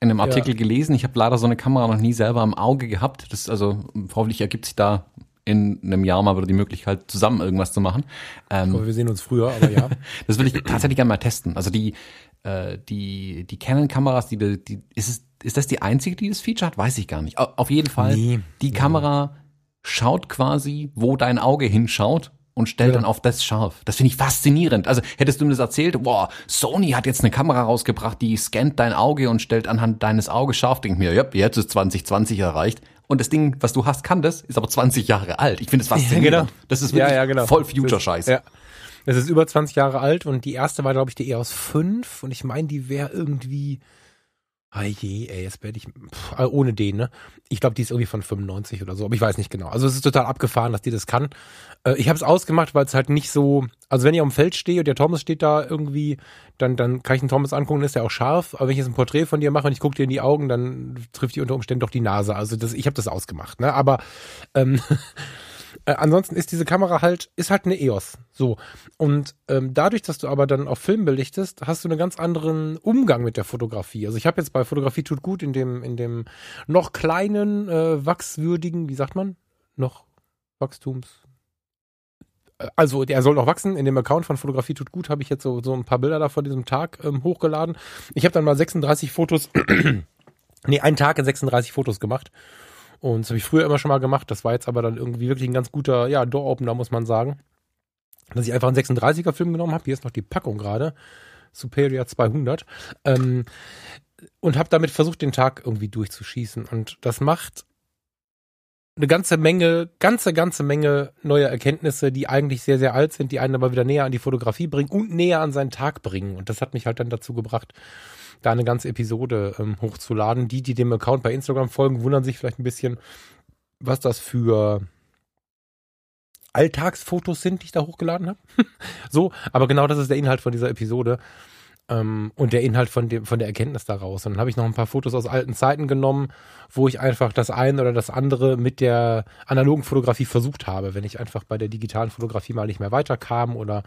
S1: in einem Artikel ja. gelesen. Ich habe leider so eine Kamera noch nie selber im Auge gehabt. Das also hoffentlich ergibt sich da in einem Jahr mal wieder die Möglichkeit, zusammen irgendwas zu machen.
S2: Ähm, aber wir sehen uns früher, aber ja.
S1: das will ich tatsächlich gerne mal testen. Also die, äh, die, die Canon-Kameras, die, die, ist es, ist das die einzige, die das Feature hat? Weiß ich gar nicht. Auf jeden Fall, nee, die Kamera schaut quasi, wo dein Auge hinschaut und stellt ja. dann auf das scharf. Das finde ich faszinierend. Also hättest du mir das erzählt, boah, Sony hat jetzt eine Kamera rausgebracht, die scannt dein Auge und stellt anhand deines Auges scharf, denk mir, ja, jetzt ist 2020 erreicht. Und das Ding, was du hast, kann das, ist aber 20 Jahre alt. Ich finde es faszinierend. Ja, genau. Das ist wirklich ja, genau. voll Future-Scheiß.
S2: Ja. Es ist über 20 Jahre alt und die erste war, glaube ich, die EOS 5 und ich meine, die wäre irgendwie Ah je, ey, jetzt werde ich pff, äh, ohne den, ne? Ich glaube, die ist irgendwie von 95 oder so, aber ich weiß nicht genau. Also es ist total abgefahren, dass die das kann. Äh, ich habe es ausgemacht, weil es halt nicht so, also wenn ich auf dem Feld stehe und der Thomas steht da irgendwie, dann dann kann ich den Thomas angucken, ist der auch scharf. Aber wenn ich jetzt ein Porträt von dir mache und ich gucke dir in die Augen, dann trifft die unter Umständen doch die Nase. Also das, ich habe das ausgemacht, ne? Aber ähm, Äh, ansonsten ist diese Kamera halt, ist halt eine EOS. So. Und ähm, dadurch, dass du aber dann auf Film belichtest, hast du einen ganz anderen Umgang mit der Fotografie. Also ich habe jetzt bei Fotografie tut gut in dem, in dem noch kleinen, äh, wachswürdigen, wie sagt man? Noch Wachstums. Äh, also der soll noch wachsen. In dem Account von Fotografie tut gut habe ich jetzt so, so ein paar Bilder da von diesem Tag ähm, hochgeladen. Ich habe dann mal 36 Fotos, nee, einen Tag in 36 Fotos gemacht. Und das habe ich früher immer schon mal gemacht. Das war jetzt aber dann irgendwie wirklich ein ganz guter, ja, Door-Opener, muss man sagen. Dass ich einfach einen 36er Film genommen habe. Hier ist noch die Packung gerade. Superior 200. Ähm, und habe damit versucht, den Tag irgendwie durchzuschießen. Und das macht eine ganze Menge, ganze, ganze Menge neuer Erkenntnisse, die eigentlich sehr, sehr alt sind, die einen aber wieder näher an die Fotografie bringen und näher an seinen Tag bringen. Und das hat mich halt dann dazu gebracht, da eine ganze Episode ähm, hochzuladen. Die, die dem Account bei Instagram folgen, wundern sich vielleicht ein bisschen, was das für Alltagsfotos sind, die ich da hochgeladen habe. so, aber genau das ist der Inhalt von dieser Episode ähm, und der Inhalt von dem von der Erkenntnis daraus. Und dann habe ich noch ein paar Fotos aus alten Zeiten genommen, wo ich einfach das eine oder das andere mit der analogen Fotografie versucht habe, wenn ich einfach bei der digitalen Fotografie mal nicht mehr weiterkam oder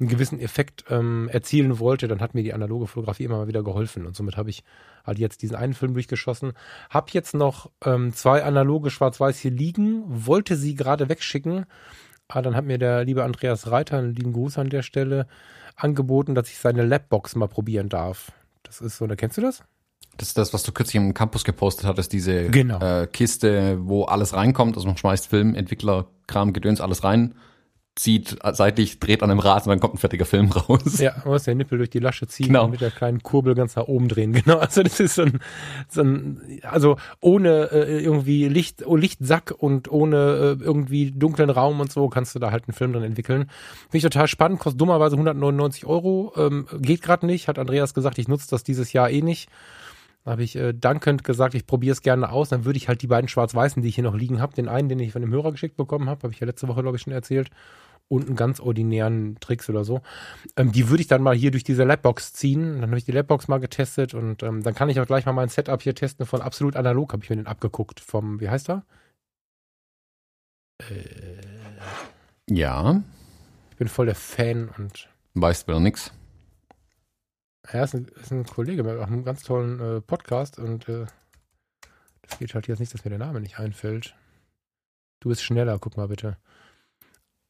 S2: einen gewissen Effekt ähm, erzielen wollte, dann hat mir die analoge Fotografie immer mal wieder geholfen. Und somit habe ich halt jetzt diesen einen Film durchgeschossen. Hab jetzt noch ähm, zwei analoge Schwarz-Weiß hier liegen, wollte sie gerade wegschicken. Aber dann hat mir der liebe Andreas Reiter, einen lieben Gruß an der Stelle, angeboten, dass ich seine Labbox mal probieren darf. Das ist so, da kennst du das?
S1: Das ist das, was du kürzlich im Campus gepostet hattest, diese genau. äh, Kiste, wo alles reinkommt. Also man schmeißt Film, Entwickler, Kram, Gedöns, alles rein zieht seitlich, dreht an einem Rad und dann kommt ein fertiger Film raus.
S2: Ja, man muss den Nippel durch die Lasche ziehen genau. und mit der kleinen Kurbel ganz nach oben drehen. Genau, also das ist so ein, so ein also ohne äh, irgendwie Licht, oh, Lichtsack und ohne äh, irgendwie dunklen Raum und so kannst du da halt einen Film drin entwickeln. Finde ich total spannend, kostet dummerweise 199 Euro, ähm, geht gerade nicht, hat Andreas gesagt, ich nutze das dieses Jahr eh nicht. Habe ich äh, dankend gesagt, ich probiere es gerne aus. Dann würde ich halt die beiden schwarz-weißen, die ich hier noch liegen habe, den einen, den ich von dem Hörer geschickt bekommen habe, habe ich ja letzte Woche, glaube ich, schon erzählt, und einen ganz ordinären Tricks oder so. Ähm, die würde ich dann mal hier durch diese Labbox ziehen. Dann habe ich die Labbox mal getestet und ähm, dann kann ich auch gleich mal mein Setup hier testen von absolut analog, habe ich mir den abgeguckt. Vom, wie heißt er?
S1: Äh, ja.
S2: Ich bin voll der Fan und.
S1: Weißt wieder nix.
S2: Er ist ein, ist ein Kollege mit einem ganz tollen äh, Podcast und äh, das geht halt jetzt nicht, dass mir der Name nicht einfällt. Du bist schneller, guck mal bitte.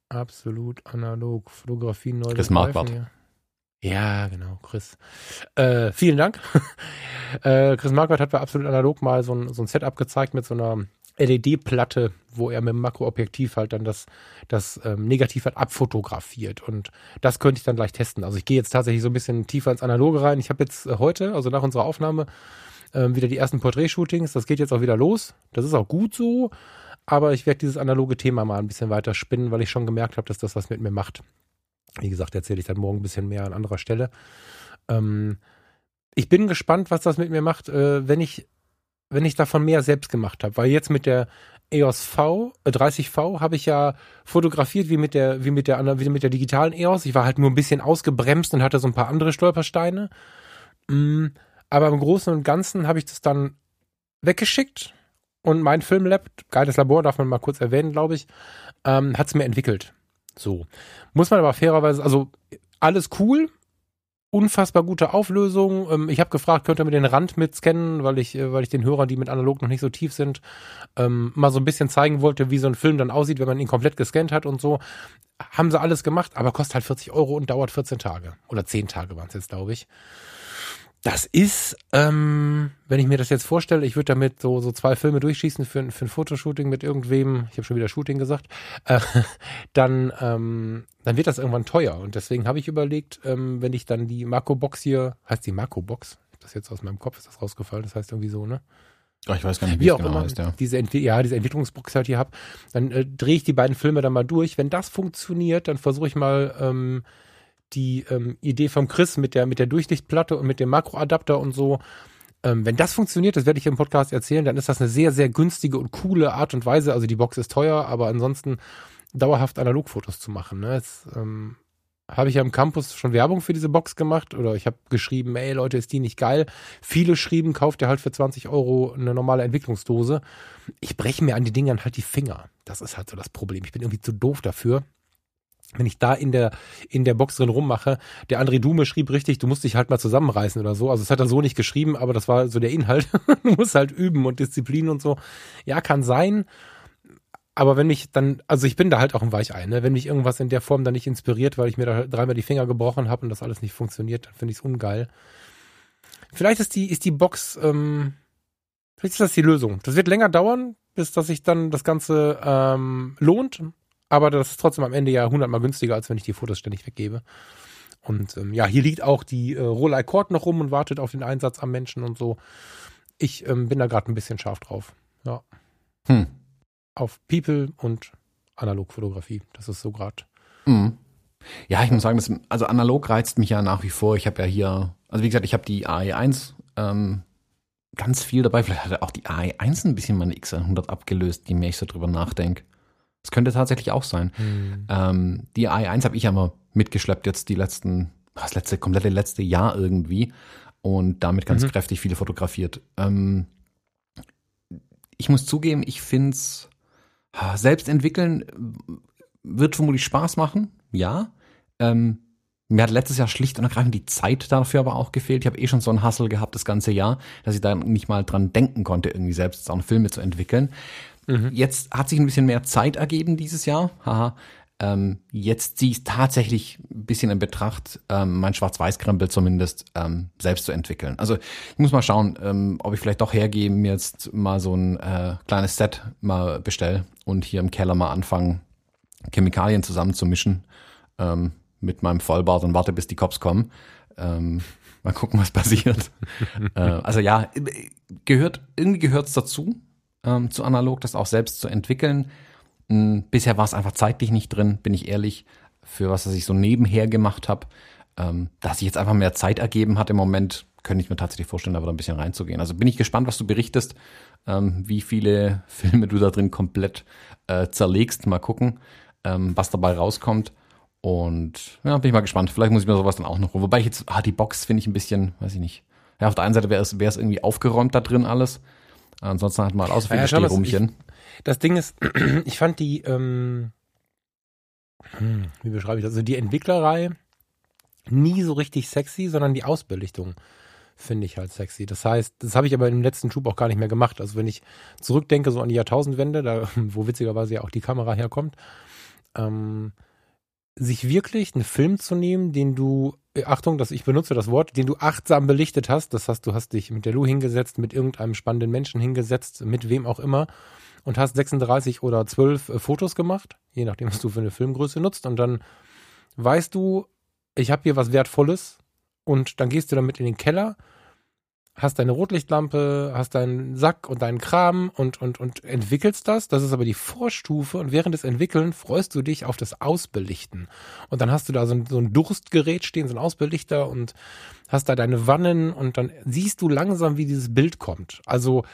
S2: Absolut analog. Fotografie neu.
S1: Chris Marquardt.
S2: Ja, genau, Chris. Äh, vielen Dank. äh, Chris Marquardt hat bei Absolut Analog mal so ein, so ein Setup gezeigt mit so einer LED-Platte, wo er mit dem Makroobjektiv halt dann das, das ähm, Negativ halt abfotografiert. Und das könnte ich dann gleich testen. Also ich gehe jetzt tatsächlich so ein bisschen tiefer ins Analoge rein. Ich habe jetzt äh, heute, also nach unserer Aufnahme, ähm, wieder die ersten Porträtshootings. Das geht jetzt auch wieder los. Das ist auch gut so. Aber ich werde dieses analoge Thema mal ein bisschen weiter spinnen, weil ich schon gemerkt habe, dass das was mit mir macht. Wie gesagt, erzähle ich dann morgen ein bisschen mehr an anderer Stelle. Ähm, ich bin gespannt, was das mit mir macht, äh, wenn ich wenn ich davon mehr selbst gemacht habe, weil jetzt mit der EOS V äh, 30V habe ich ja fotografiert wie mit der wie mit der wie mit der digitalen EOS. Ich war halt nur ein bisschen ausgebremst und hatte so ein paar andere Stolpersteine. Mm, aber im Großen und Ganzen habe ich das dann weggeschickt und mein Filmlab, geiles Labor, darf man mal kurz erwähnen, glaube ich, ähm, hat es mir entwickelt. So. Muss man aber fairerweise, also alles cool, unfassbar gute Auflösung. Ähm, ich habe gefragt, könnt ihr mir den Rand mit scannen, weil ich, äh, weil ich den Hörern, die mit analog noch nicht so tief sind, ähm, mal so ein bisschen zeigen wollte, wie so ein Film dann aussieht, wenn man ihn komplett gescannt hat und so. Haben sie alles gemacht, aber kostet halt 40 Euro und dauert 14 Tage. Oder 10 Tage waren es jetzt, glaube ich. Das ist, ähm, wenn ich mir das jetzt vorstelle, ich würde damit so, so zwei Filme durchschießen für, für ein Fotoshooting mit irgendwem, ich habe schon wieder Shooting gesagt, äh, dann, ähm, dann wird das irgendwann teuer. Und deswegen habe ich überlegt, ähm, wenn ich dann die Marco-Box hier, heißt die Marco-Box? Das jetzt aus meinem Kopf ist das rausgefallen, das heißt irgendwie so, ne?
S1: Oh, ich weiß gar nicht, wie, wie auch genau immer heißt, ja.
S2: Diese, ja, diese Entwicklungsbox halt hier habe, dann äh, drehe ich die beiden Filme dann mal durch. Wenn das funktioniert, dann versuche ich mal ähm, die ähm, Idee vom Chris mit der, mit der Durchlichtplatte und mit dem Makroadapter und so. Ähm, wenn das funktioniert, das werde ich im Podcast erzählen, dann ist das eine sehr, sehr günstige und coole Art und Weise. Also die Box ist teuer, aber ansonsten dauerhaft Analogfotos zu machen. Ne? Jetzt ähm, habe ich ja im Campus schon Werbung für diese Box gemacht oder ich habe geschrieben, ey Leute, ist die nicht geil? Viele schrieben, kauft ihr halt für 20 Euro eine normale Entwicklungsdose. Ich breche mir an die Dingern halt die Finger. Das ist halt so das Problem. Ich bin irgendwie zu doof dafür wenn ich da in der, in der Box drin rummache, der André Dume schrieb richtig, du musst dich halt mal zusammenreißen oder so. Also das hat er so nicht geschrieben, aber das war so der Inhalt. du musst halt üben und Disziplin und so. Ja, kann sein. Aber wenn mich dann, also ich bin da halt auch ein Weichei, ne? Wenn mich irgendwas in der Form dann nicht inspiriert, weil ich mir da dreimal die Finger gebrochen habe und das alles nicht funktioniert, dann finde ich es ungeil. Vielleicht ist die, ist die Box, ähm, vielleicht ist das die Lösung. Das wird länger dauern, bis dass sich dann das Ganze ähm, lohnt. Aber das ist trotzdem am Ende ja hundertmal günstiger, als wenn ich die Fotos ständig weggebe. Und ähm, ja, hier liegt auch die äh, Rolex Cord noch rum und wartet auf den Einsatz am Menschen und so. Ich ähm, bin da gerade ein bisschen scharf drauf. Ja. Hm. Auf People und Analogfotografie. Das ist so gerade.
S1: Mhm. Ja, ich muss sagen, das, also analog reizt mich ja nach wie vor. Ich habe ja hier, also wie gesagt, ich habe die AE1 ähm, ganz viel dabei. Vielleicht hat auch die AE1 ein bisschen meine X100 abgelöst, je mehr ich so drüber nachdenke. Das könnte tatsächlich auch sein. Mhm. Ähm, die AI1 habe ich ja mal mitgeschleppt jetzt die letzten, das letzte, komplette letzte Jahr irgendwie und damit ganz mhm. kräftig viele fotografiert. Ähm, ich muss zugeben, ich finde es selbst entwickeln wird vermutlich Spaß machen, ja. Ähm, mir hat letztes Jahr schlicht und ergreifend die Zeit dafür aber auch gefehlt. Ich habe eh schon so einen Hustle gehabt das ganze Jahr, dass ich da nicht mal dran denken konnte, irgendwie selbst auch Filme zu entwickeln. Mhm. Jetzt hat sich ein bisschen mehr Zeit ergeben dieses Jahr. Haha. Ähm, jetzt ziehe ich tatsächlich ein bisschen in Betracht, ähm, mein Schwarz-Weiß-Krempel zumindest ähm, selbst zu entwickeln. Also ich muss mal schauen, ähm, ob ich vielleicht doch hergehe, mir jetzt mal so ein äh, kleines Set mal bestell und hier im Keller mal anfangen, Chemikalien zusammenzumischen ähm, mit meinem Vollbart und warte, bis die Cops kommen. Ähm, mal gucken, was passiert. äh, also ja, gehört, irgendwie gehört es dazu ähm, zu analog, das auch selbst zu entwickeln. Ähm, bisher war es einfach zeitlich nicht drin, bin ich ehrlich, für was, was ich so nebenher gemacht habe. Ähm, dass sich jetzt einfach mehr Zeit ergeben hat im Moment, könnte ich mir tatsächlich vorstellen, da wieder ein bisschen reinzugehen. Also bin ich gespannt, was du berichtest, ähm, wie viele Filme du da drin komplett äh, zerlegst. Mal gucken. ähm, was dabei rauskommt. Und ja, bin ich mal gespannt. Vielleicht muss ich mir sowas dann auch noch. Wobei ich jetzt, ah, die Box finde ich ein bisschen, weiß ich nicht. Ja, auf der einen Seite wäre es irgendwie aufgeräumt da drin alles. Ansonsten hat man halt so viele ja, Stehrumchen.
S2: Das Ding ist, ich fand die, ähm, hm, wie beschreibe ich das? Also die Entwicklerei nie so richtig sexy, sondern die Ausbelichtung finde ich halt sexy. Das heißt, das habe ich aber im letzten Schub auch gar nicht mehr gemacht. Also wenn ich zurückdenke so an die Jahrtausendwende, da, wo witzigerweise ja auch die Kamera herkommt, ähm, sich wirklich einen Film zu nehmen, den du, äh, Achtung, dass ich benutze das Wort, den du achtsam belichtet hast. Das heißt, du hast dich mit der Lu hingesetzt, mit irgendeinem spannenden Menschen hingesetzt, mit wem auch immer und hast 36 oder 12 äh, Fotos gemacht, je nachdem, was du für eine Filmgröße nutzt. Und dann weißt du, ich habe hier was Wertvolles und dann gehst du damit in den Keller hast deine Rotlichtlampe, hast deinen Sack und deinen Kram und, und, und entwickelst das. Das ist aber die Vorstufe und während des Entwickeln freust du dich auf das Ausbelichten. Und dann hast du da so ein, so ein Durstgerät stehen, so ein Ausbelichter und hast da deine Wannen und dann siehst du langsam, wie dieses Bild kommt. Also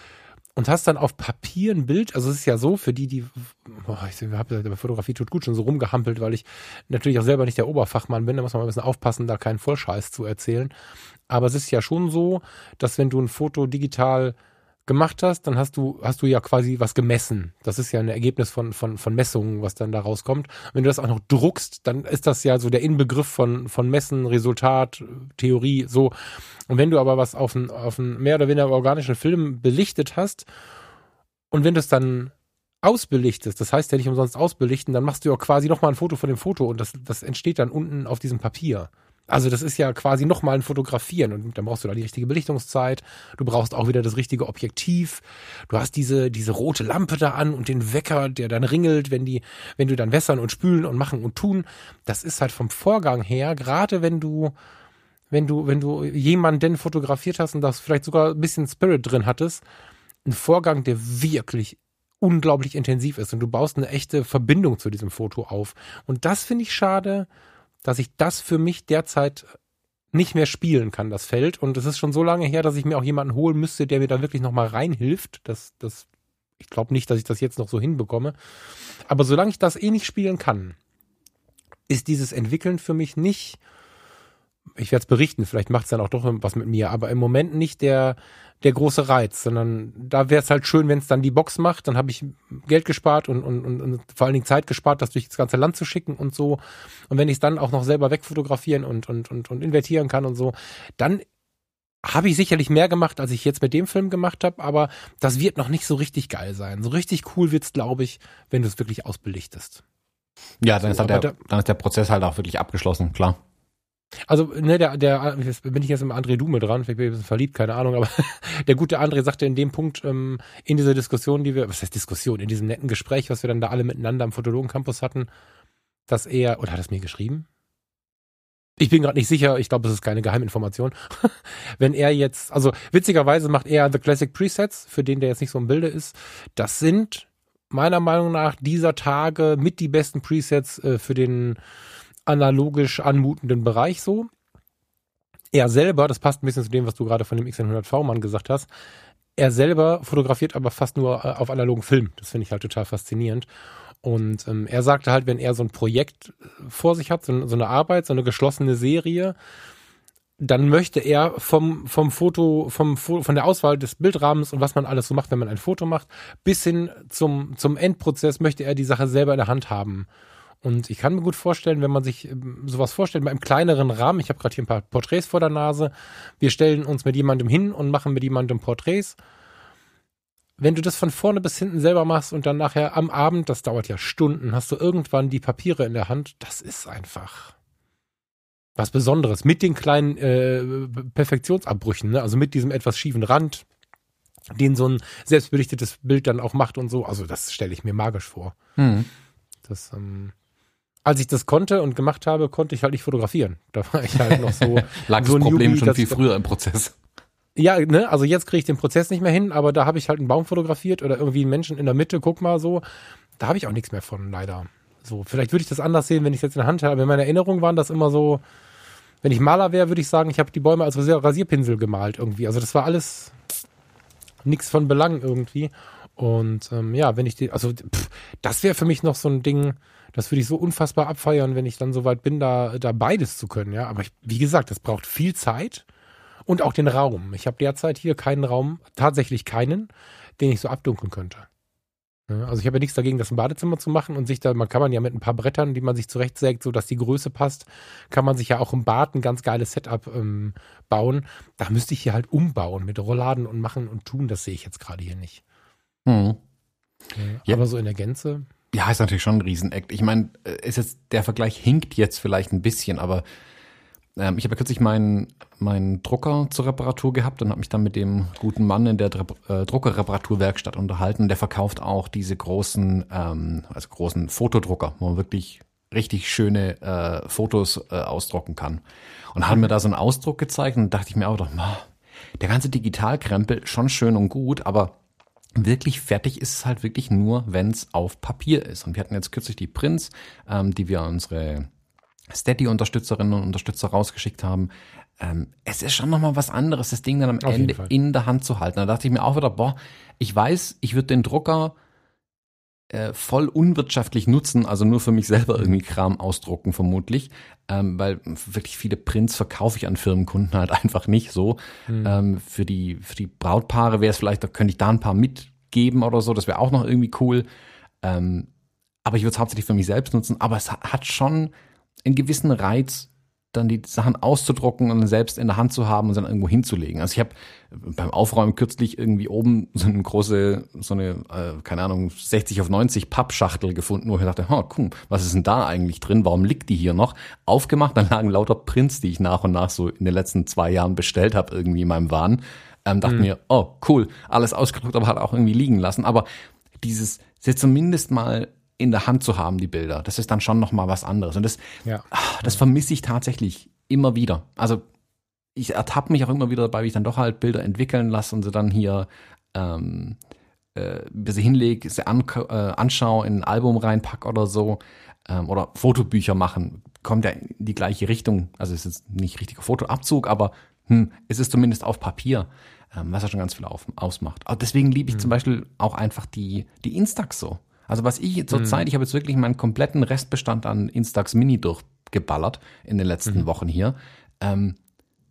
S2: und hast dann auf Papier ein Bild, also es ist ja so, für die, die, boah, ich habe bei Fotografie tut gut schon so rumgehampelt, weil ich natürlich auch selber nicht der Oberfachmann bin, da muss man mal ein bisschen aufpassen, da keinen Vollscheiß zu erzählen. Aber es ist ja schon so, dass wenn du ein Foto digital gemacht hast, dann hast du, hast du ja quasi was gemessen. Das ist ja ein Ergebnis von, von, von Messungen, was dann da rauskommt. Wenn du das auch noch druckst, dann ist das ja so der Inbegriff von, von Messen, Resultat, Theorie, so. Und wenn du aber was auf einen, auf mehr oder weniger organischen Film belichtet hast und wenn du es dann ausbelichtest, das heißt ja nicht umsonst ausbelichten, dann machst du ja quasi nochmal ein Foto von dem Foto und das, das entsteht dann unten auf diesem Papier. Also das ist ja quasi nochmal ein Fotografieren und dann brauchst du da die richtige Belichtungszeit, du brauchst auch wieder das richtige Objektiv, du hast diese, diese rote Lampe da an und den Wecker, der dann ringelt, wenn die, wenn du dann wässern und spülen und machen und tun. Das ist halt vom Vorgang her, gerade wenn du, wenn du, wenn du jemanden fotografiert hast und das vielleicht sogar ein bisschen Spirit drin hattest, ein Vorgang, der wirklich unglaublich intensiv ist und du baust eine echte Verbindung zu diesem Foto auf. Und das finde ich schade, dass ich das für mich derzeit nicht mehr spielen kann, das Feld. Und es ist schon so lange her, dass ich mir auch jemanden holen müsste, der mir da wirklich nochmal reinhilft. Das, das, ich glaube nicht, dass ich das jetzt noch so hinbekomme. Aber solange ich das eh nicht spielen kann, ist dieses Entwickeln für mich nicht ich werde es berichten, vielleicht macht es dann auch doch was mit mir, aber im Moment nicht der, der große Reiz, sondern da wäre es halt schön, wenn es dann die Box macht, dann habe ich Geld gespart und, und, und, und vor allen Dingen Zeit gespart, das durch das ganze Land zu schicken und so. Und wenn ich es dann auch noch selber wegfotografieren und, und, und, und invertieren kann und so, dann habe ich sicherlich mehr gemacht, als ich jetzt mit dem Film gemacht habe, aber das wird noch nicht so richtig geil sein. So richtig cool wird's, glaube ich, wenn du es wirklich ausbelichtest.
S1: Ja, dann, so, ist halt der, dann ist der Prozess halt auch wirklich abgeschlossen, klar.
S2: Also, ne, der, der, bin ich jetzt im André Dume dran, vielleicht bin ich ein bisschen verliebt, keine Ahnung, aber der gute André sagte in dem Punkt, ähm, in dieser Diskussion, die wir, was heißt Diskussion, in diesem netten Gespräch, was wir dann da alle miteinander am Fotologen-Campus hatten, dass er, oder hat er es mir geschrieben? Ich bin gerade nicht sicher, ich glaube, es ist keine Geheiminformation. Wenn er jetzt, also witzigerweise macht er The Classic Presets, für den der jetzt nicht so im Bilde ist. Das sind meiner Meinung nach dieser Tage mit die besten Presets äh, für den analogisch anmutenden Bereich so. Er selber, das passt ein bisschen zu dem, was du gerade von dem X100V Mann gesagt hast, er selber fotografiert aber fast nur äh, auf analogen Film. Das finde ich halt total faszinierend. Und ähm, er sagte halt, wenn er so ein Projekt äh, vor sich hat, so, so eine Arbeit, so eine geschlossene Serie, dann möchte er vom, vom Foto, vom, von der Auswahl des Bildrahmens und was man alles so macht, wenn man ein Foto macht, bis hin zum, zum Endprozess möchte er die Sache selber in der Hand haben. Und ich kann mir gut vorstellen, wenn man sich ähm, sowas vorstellt, mal im kleineren Rahmen, ich habe gerade hier ein paar Porträts vor der Nase, wir stellen uns mit jemandem hin und machen mit jemandem Porträts. Wenn du das von vorne bis hinten selber machst und dann nachher am Abend, das dauert ja Stunden, hast du irgendwann die Papiere in der Hand, das ist einfach was Besonderes. Mit den kleinen äh, Perfektionsabbrüchen, ne? also mit diesem etwas schiefen Rand, den so ein selbstbelichtetes Bild dann auch macht und so. Also das stelle ich mir magisch vor. Hm. Das, ähm, als ich das konnte und gemacht habe, konnte ich halt nicht fotografieren. Da war ich halt noch so.
S1: Lag
S2: so
S1: das Problem Newbie, schon viel früher im Prozess.
S2: Ja, ne, also jetzt kriege ich den Prozess nicht mehr hin, aber da habe ich halt einen Baum fotografiert oder irgendwie einen Menschen in der Mitte, guck mal so. Da habe ich auch nichts mehr von, leider. So, vielleicht würde ich das anders sehen, wenn ich es jetzt in der Hand habe. In meiner Erinnerung waren das immer so, wenn ich Maler wäre, würde ich sagen, ich habe die Bäume als Rasierpinsel gemalt irgendwie. Also das war alles nichts von Belang irgendwie. Und ähm, ja, wenn ich die, also pff, das wäre für mich noch so ein Ding, das würde ich so unfassbar abfeiern, wenn ich dann soweit bin, da, da beides zu können. Ja, aber ich, wie gesagt, das braucht viel Zeit und auch den Raum. Ich habe derzeit hier keinen Raum, tatsächlich keinen, den ich so abdunkeln könnte. Also ich habe ja nichts dagegen, das im Badezimmer zu machen und sich da, man kann man ja mit ein paar Brettern, die man sich zurechtsägt, so dass die Größe passt, kann man sich ja auch im Bad ein ganz geiles Setup ähm, bauen. Da müsste ich hier halt umbauen mit Rollladen und machen und tun. Das sehe ich jetzt gerade hier nicht.
S1: Hm.
S2: Ja, aber so in der Gänze.
S1: Ja, ist natürlich schon ein Riesenakt. Ich meine, äh, ist jetzt der Vergleich hinkt jetzt vielleicht ein bisschen, aber ähm, ich habe ja kürzlich meinen meinen Drucker zur Reparatur gehabt und habe mich dann mit dem guten Mann in der äh, Druckerreparaturwerkstatt unterhalten. Der verkauft auch diese großen, ähm, also großen Fotodrucker, wo man wirklich richtig schöne äh, Fotos äh, ausdrucken kann. Und hat mir da so einen Ausdruck gezeigt und dachte ich mir auch doch, der ganze Digitalkrempel schon schön und gut, aber wirklich fertig ist es halt wirklich nur, wenn es auf Papier ist. Und wir hatten jetzt kürzlich die Prints, ähm, die wir unsere Steady-Unterstützerinnen und Unterstützer rausgeschickt haben. Ähm, es ist schon nochmal was anderes, das Ding dann am Auf Ende in der Hand zu halten. Da dachte ich mir auch wieder, boah, ich weiß, ich würde den Drucker äh, voll unwirtschaftlich nutzen, also nur für mich selber irgendwie Kram ausdrucken vermutlich, ähm, weil wirklich viele Prints verkaufe ich an Firmenkunden halt einfach nicht so. Mhm. Ähm, für die für die Brautpaare wäre es vielleicht, da könnte ich da ein paar mitgeben oder so, das wäre auch noch irgendwie cool. Ähm, aber ich würde es hauptsächlich für mich selbst nutzen, aber es hat schon einen gewissen Reiz, dann die Sachen auszudrucken und selbst in der Hand zu haben und dann irgendwo hinzulegen. Also ich habe beim Aufräumen kürzlich irgendwie oben so eine große, so eine, äh, keine Ahnung, 60 auf 90 Pappschachtel gefunden, wo ich dachte, oh, cool, was ist denn da eigentlich drin? Warum liegt die hier noch? Aufgemacht, dann lagen lauter Prints, die ich nach und nach so in den letzten zwei Jahren bestellt habe, irgendwie in meinem Wahn. Ähm, dachte mhm. mir, oh, cool, alles ausgedruckt, aber halt auch irgendwie liegen lassen. Aber dieses, jetzt zumindest mal in der Hand zu haben, die Bilder. Das ist dann schon nochmal was anderes. Und das, ja. ach, das vermisse ich tatsächlich immer wieder. Also ich ertappe mich auch immer wieder dabei, wie ich dann doch halt Bilder entwickeln lasse und sie dann hier ähm, äh, sie hinlege, sie an, äh, anschaue, in ein Album reinpack oder so. Ähm, oder Fotobücher machen. Kommt ja in die gleiche Richtung. Also es ist nicht richtiger Fotoabzug, aber hm, es ist zumindest auf Papier, ähm, was ja schon ganz viel auf, ausmacht. Aber deswegen liebe ich hm. zum Beispiel auch einfach die, die Instax so. Also was ich zurzeit, mhm. ich habe jetzt wirklich meinen kompletten Restbestand an Instax Mini durchgeballert in den letzten mhm. Wochen hier, ähm,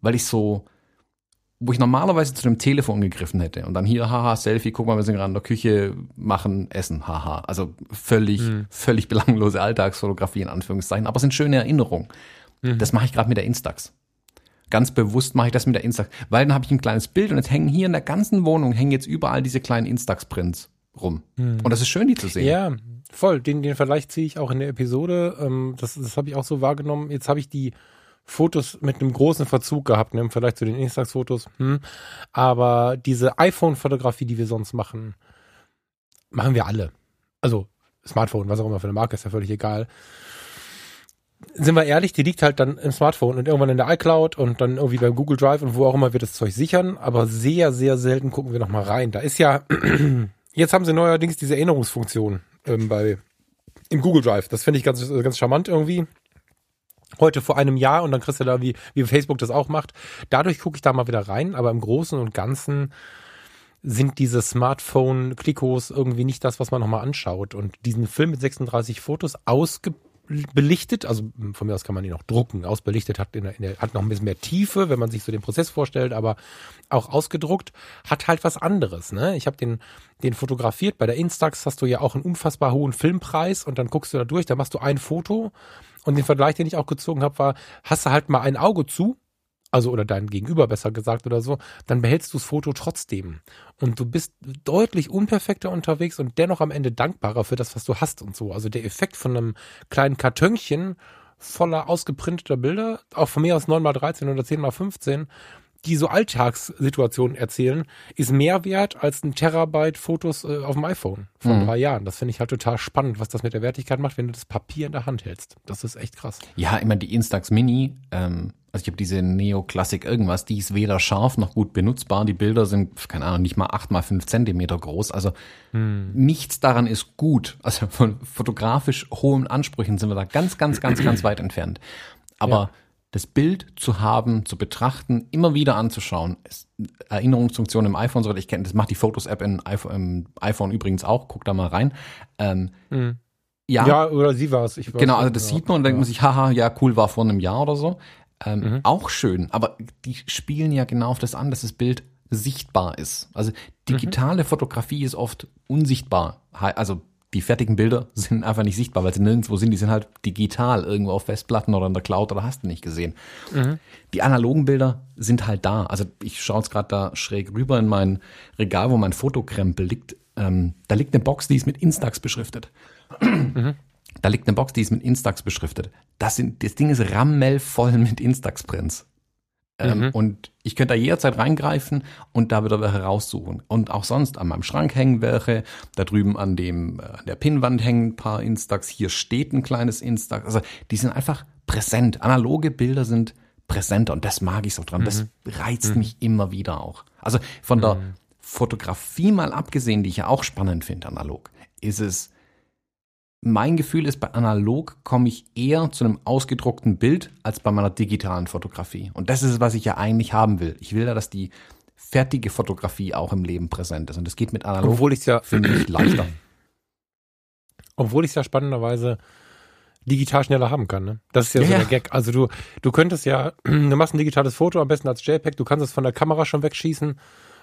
S1: weil ich so, wo ich normalerweise zu dem Telefon gegriffen hätte und dann hier, haha, Selfie, guck mal, wir sind gerade in der Küche, machen, essen, haha. Also völlig, mhm. völlig belanglose Alltagsfotografie in Anführungszeichen, aber es sind schöne Erinnerungen. Mhm. Das mache ich gerade mit der Instax. Ganz bewusst mache ich das mit der Instax, weil dann habe ich ein kleines Bild und jetzt hängen hier in der ganzen Wohnung, hängen jetzt überall diese kleinen Instax-Prints rum. Hm. Und das ist schön, die zu sehen.
S2: Ja, voll. Den, den Vergleich ziehe ich auch in der Episode. Ähm, das das habe ich auch so wahrgenommen. Jetzt habe ich die Fotos mit einem großen Verzug gehabt, ne, im Vergleich zu den Instax-Fotos. Hm. Aber diese iPhone-Fotografie, die wir sonst machen, machen wir alle. Also Smartphone, was auch immer für eine Marke, ist ja völlig egal. Sind wir ehrlich, die liegt halt dann im Smartphone und irgendwann in der iCloud und dann irgendwie bei Google Drive und wo auch immer wir das Zeug sichern, aber sehr, sehr selten gucken wir nochmal rein. Da ist ja Jetzt haben sie neuerdings diese Erinnerungsfunktion ähm, bei im Google Drive. Das finde ich ganz, ganz charmant irgendwie. Heute vor einem Jahr und dann kriegst du da, wie, wie Facebook das auch macht. Dadurch gucke ich da mal wieder rein, aber im Großen und Ganzen sind diese Smartphone-Klikos irgendwie nicht das, was man nochmal anschaut. Und diesen Film mit 36 Fotos ausge belichtet, also hm, von mir aus kann man ihn auch drucken. Ausbelichtet hat, in der, in der, hat noch ein bisschen mehr Tiefe, wenn man sich so den Prozess vorstellt, aber auch ausgedruckt hat halt was anderes. Ne? Ich habe den, den fotografiert. Bei der Instax hast du ja auch einen unfassbar hohen Filmpreis und dann guckst du da durch, da machst du ein Foto und den Vergleich, den ich auch gezogen habe, war, hast du halt mal ein Auge zu also oder dein Gegenüber besser gesagt oder so, dann behältst du das Foto trotzdem. Und du bist deutlich unperfekter unterwegs und dennoch am Ende dankbarer für das, was du hast und so. Also der Effekt von einem kleinen Kartönchen voller ausgeprinteter Bilder, auch von mir aus 9x13 oder 10x15, die so Alltagssituationen erzählen, ist mehr wert als ein Terabyte Fotos äh, auf dem iPhone von mhm. drei Jahren. Das finde ich halt total spannend, was das mit der Wertigkeit macht, wenn du das Papier in der Hand hältst. Das ist echt krass.
S1: Ja, immer die Instax Mini, ähm, also ich habe diese Neo-Klassik irgendwas, die ist weder scharf noch gut benutzbar. Die Bilder sind, keine Ahnung, nicht mal acht mal fünf Zentimeter groß. Also hm. nichts daran ist gut. Also von fotografisch hohen Ansprüchen sind wir da ganz, ganz, ganz, ganz weit entfernt. Aber das Bild zu haben, zu betrachten, immer wieder anzuschauen. Es, Erinnerungsfunktion im iPhone, soweit ich kenne, das macht die Fotos-App im iPhone, übrigens auch, guck da mal rein. Ähm,
S2: mhm. ja, ja, oder sie war es.
S1: Genau, also das sieht man und denkt man sich, haha, ja, cool, war vor einem Jahr oder so. Ähm, mhm. Auch schön, aber die spielen ja genau auf das an, dass das Bild sichtbar ist. Also digitale mhm. Fotografie ist oft unsichtbar. Also die fertigen Bilder sind einfach nicht sichtbar, weil sie nirgendwo sind. Die sind halt digital irgendwo auf Festplatten oder in der Cloud oder hast du nicht gesehen. Mhm. Die analogen Bilder sind halt da. Also ich schaue jetzt gerade da schräg rüber in mein Regal, wo mein Fotokrempel liegt. Ähm, da liegt eine Box, die ist mit Instax beschriftet. Mhm. Da liegt eine Box, die ist mit Instax beschriftet. Das, sind, das Ding ist rammelvoll mit Instax-Prints. Ähm, mhm. Und ich könnte da jederzeit reingreifen und da wieder welche raussuchen. Und auch sonst an meinem Schrank hängen welche, da drüben an dem, äh, an der Pinnwand hängen ein paar Instax, hier steht ein kleines Instax. Also die sind einfach präsent. Analoge Bilder sind präsenter und das mag ich so dran. Mhm. Das reizt mhm. mich immer wieder auch. Also von der mhm. Fotografie mal abgesehen, die ich ja auch spannend finde, analog, ist es mein Gefühl ist, bei analog komme ich eher zu einem ausgedruckten Bild als bei meiner digitalen Fotografie. Und das ist es, was ich ja eigentlich haben will. Ich will ja, dass die fertige Fotografie auch im Leben präsent ist. Und das geht mit analog,
S2: Obwohl ja, finde ich, leichter. Obwohl ich es ja spannenderweise digital schneller haben kann. Ne? Das ist ja, ja so der Gag. Also du, du könntest ja, du machst ein digitales Foto, am besten als JPEG, du kannst es von der Kamera schon wegschießen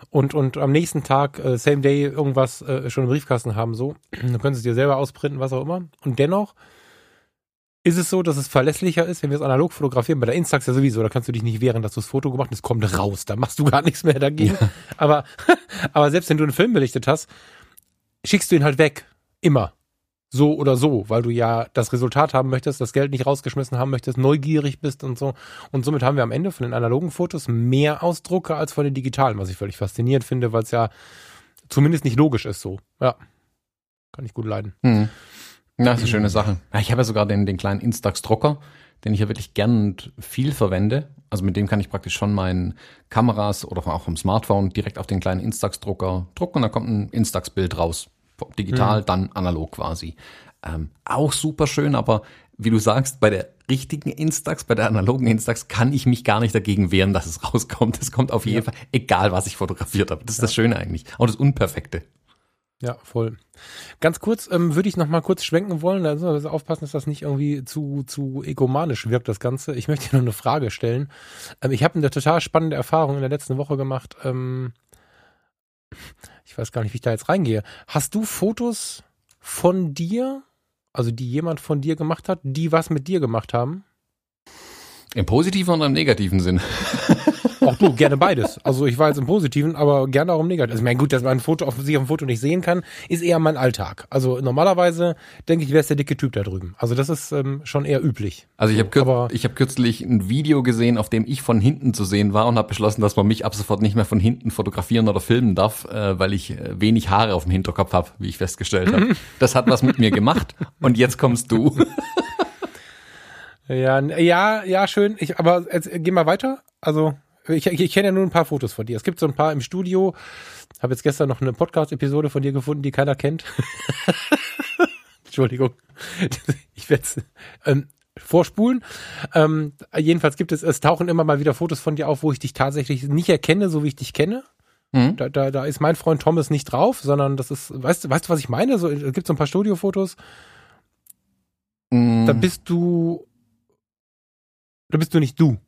S2: und, und am nächsten Tag, äh, same day, irgendwas äh, schon im Briefkasten haben, so. Du könntest es dir selber ausprinten, was auch immer. Und dennoch ist es so, dass es verlässlicher ist, wenn wir es analog fotografieren. Bei der Instax ja sowieso, da kannst du dich nicht wehren, dass du das Foto gemacht hast, es kommt raus, da machst du gar nichts mehr dagegen. Ja. Aber, aber selbst wenn du einen Film belichtet hast, schickst du ihn halt weg. Immer so oder so, weil du ja das Resultat haben möchtest, das Geld nicht rausgeschmissen haben möchtest, neugierig bist und so. Und somit haben wir am Ende von den analogen Fotos mehr Ausdrucke als von den digitalen, was ich völlig faszinierend finde, weil es ja zumindest nicht logisch ist so. Ja. Kann ich gut leiden. Hm.
S1: das ist eine schöne Sache. Ich habe ja sogar den, den kleinen Instax-Drucker, den ich ja wirklich gern und viel verwende. Also mit dem kann ich praktisch schon meinen Kameras oder auch vom Smartphone direkt auf den kleinen Instax-Drucker drucken und da kommt ein Instax-Bild raus digital, mhm. dann analog quasi. Ähm, auch super schön, aber wie du sagst, bei der richtigen Instax, bei der analogen Instax kann ich mich gar nicht dagegen wehren, dass es rauskommt. Es kommt auf jeden ja. Fall, egal was ich fotografiert habe. Das ist ja. das Schöne eigentlich. Auch das Unperfekte.
S2: Ja, voll. Ganz kurz ähm, würde ich noch mal kurz schwenken wollen. Da müssen wir aufpassen, dass das nicht irgendwie zu zu egomanisch wirkt, das Ganze. Ich möchte dir noch eine Frage stellen. Ähm, ich habe eine total spannende Erfahrung in der letzten Woche gemacht. Ähm, ich weiß gar nicht, wie ich da jetzt reingehe. Hast du Fotos von dir, also die jemand von dir gemacht hat, die was mit dir gemacht haben?
S1: Im positiven oder im negativen Sinn?
S2: Auch du, gerne beides. Also ich war jetzt im Positiven, aber gerne auch im Negativen. Also ich meine, gut, dass man ein Foto auf sich auf dem Foto nicht sehen kann, ist eher mein Alltag. Also normalerweise denke ich, wäre es der dicke Typ da drüben. Also das ist ähm, schon eher üblich.
S1: Also ich habe kür hab kürzlich ein Video gesehen, auf dem ich von hinten zu sehen war und habe beschlossen, dass man mich ab sofort nicht mehr von hinten fotografieren oder filmen darf, äh, weil ich äh, wenig Haare auf dem Hinterkopf habe, wie ich festgestellt habe. Das hat was mit mir gemacht und jetzt kommst du.
S2: Ja, ja, ja, schön. Ich, aber jetzt, geh mal weiter. Also ich, ich, kenne ja nur ein paar Fotos von dir. Es gibt so ein paar im Studio. Habe jetzt gestern noch eine Podcast-Episode von dir gefunden, die keiner kennt. Entschuldigung. Ich werde es ähm, vorspulen. Ähm, jedenfalls gibt es, es tauchen immer mal wieder Fotos von dir auf, wo ich dich tatsächlich nicht erkenne, so wie ich dich kenne. Mhm. Da, da, da ist mein Freund Thomas nicht drauf, sondern das ist, weißt du, weißt du, was ich meine? So, es gibt so ein paar Studiofotos. Mhm. Da bist du, da bist du nicht du.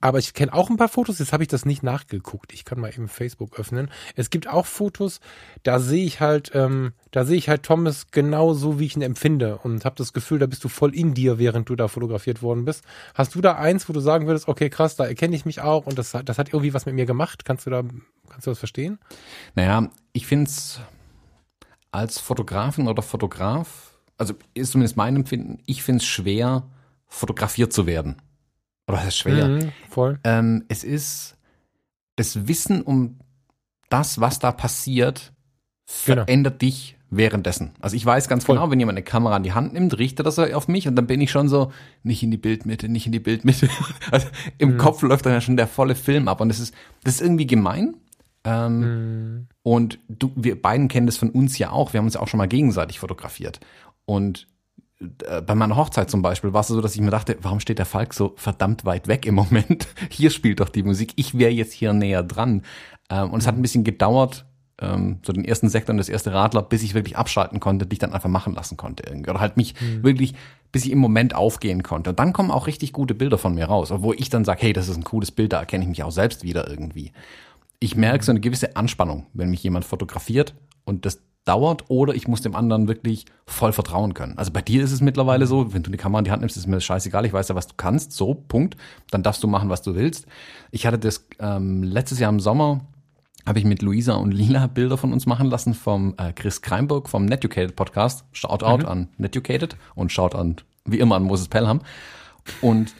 S2: Aber ich kenne auch ein paar Fotos, jetzt habe ich das nicht nachgeguckt. Ich kann mal eben Facebook öffnen. Es gibt auch Fotos, da sehe ich halt, ähm, da sehe ich halt Thomas genau so, wie ich ihn empfinde und habe das Gefühl, da bist du voll in dir, während du da fotografiert worden bist. Hast du da eins, wo du sagen würdest, okay, krass, da erkenne ich mich auch und das, das hat irgendwie was mit mir gemacht? Kannst du da, kannst du das verstehen?
S1: Naja, ich finde es als Fotografin oder Fotograf, also ist zumindest mein Empfinden, ich finde es schwer, fotografiert zu werden. Oder das ist schwer. Mhm,
S2: voll.
S1: Ähm, es ist das Wissen um das, was da passiert, genau. verändert genau. dich währenddessen. Also ich weiß ganz voll. genau, wenn jemand eine Kamera in die Hand nimmt, richtet das auf mich und dann bin ich schon so, nicht in die Bildmitte, nicht in die Bildmitte. Also im mhm. Kopf läuft dann ja schon der volle Film ab und das ist, das ist irgendwie gemein. Ähm, mhm. Und du, wir beiden kennen das von uns ja auch. Wir haben uns ja auch schon mal gegenseitig fotografiert. Und bei meiner Hochzeit zum Beispiel war es so, dass ich mir dachte, warum steht der Falk so verdammt weit weg im Moment? Hier spielt doch die Musik. Ich wäre jetzt hier näher dran. Ähm, und es hat ein bisschen gedauert, ähm, so den ersten Sektor und das erste Radler, bis ich wirklich abschalten konnte, dich dann einfach machen lassen konnte irgendwie. Oder halt mich mhm. wirklich, bis ich im Moment aufgehen konnte. Und dann kommen auch richtig gute Bilder von mir raus, wo ich dann sage, hey, das ist ein cooles Bild, da erkenne ich mich auch selbst wieder irgendwie. Ich merke so eine gewisse Anspannung, wenn mich jemand fotografiert und das dauert oder ich muss dem anderen wirklich voll vertrauen können. Also bei dir ist es mittlerweile so, wenn du die Kamera in die Hand nimmst, ist mir das scheißegal, ich weiß ja, was du kannst, so, Punkt. Dann darfst du machen, was du willst. Ich hatte das ähm, letztes Jahr im Sommer, habe ich mit Luisa und Lila Bilder von uns machen lassen vom äh, Chris Kreinburg vom Netucated Podcast. Shoutout mhm. an Netucated und Shout an, wie immer, an Moses Pelham. Und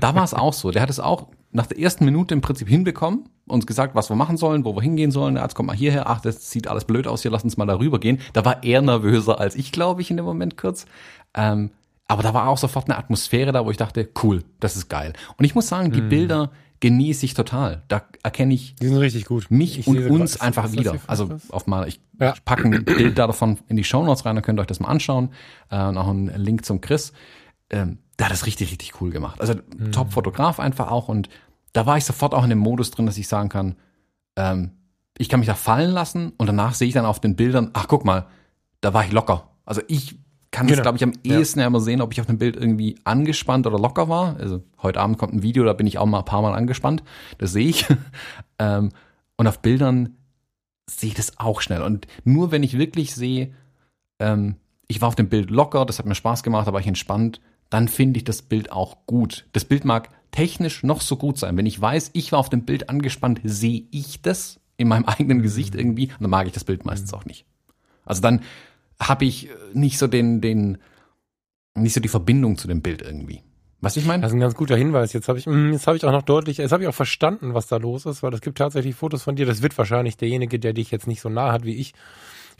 S1: da war es auch so. Der hat es auch nach der ersten Minute im Prinzip hinbekommen, uns gesagt, was wir machen sollen, wo wir hingehen sollen. Jetzt kommt mal hierher, ach, das sieht alles blöd aus, hier lass uns mal darüber gehen. Da war er nervöser als ich, glaube ich, in dem Moment kurz. Ähm, aber da war auch sofort eine Atmosphäre da, wo ich dachte, cool, das ist geil. Und ich muss sagen, die mhm. Bilder genieße ich total. Da erkenne ich
S2: die sind richtig gut.
S1: mich ich und uns grad, einfach wieder. Also auf mal, ich ja. packe ein Bild da davon in die Show Notes rein, dann könnt ihr euch das mal anschauen. Äh, noch ein Link zum Chris. Ähm, der hat das richtig, richtig cool gemacht. Also mhm. Top-Fotograf einfach auch und da war ich sofort auch in dem Modus drin, dass ich sagen kann, ähm, ich kann mich da fallen lassen und danach sehe ich dann auf den Bildern, ach guck mal, da war ich locker. Also ich kann genau. das, glaube ich, am ehesten ja. immer sehen, ob ich auf dem Bild irgendwie angespannt oder locker war. Also heute Abend kommt ein Video, da bin ich auch mal ein paar Mal angespannt. Das sehe ich. ähm, und auf Bildern sehe ich das auch schnell. Und nur wenn ich wirklich sehe, ähm, ich war auf dem Bild locker, das hat mir Spaß gemacht, da war ich entspannt, dann finde ich das Bild auch gut. Das Bild mag technisch noch so gut sein. Wenn ich weiß, ich war auf dem Bild angespannt, sehe ich das in meinem eigenen mhm. Gesicht irgendwie, und dann mag ich das Bild meistens mhm. auch nicht. Also dann habe ich nicht so den, den, nicht so die Verbindung zu dem Bild irgendwie. Was ich meine?
S2: Das ist ein ganz guter Hinweis. Jetzt habe ich, mm, jetzt habe ich auch noch deutlich, jetzt habe ich auch verstanden, was da los ist, weil es gibt tatsächlich Fotos von dir. Das wird wahrscheinlich derjenige, der dich jetzt nicht so nah hat wie ich,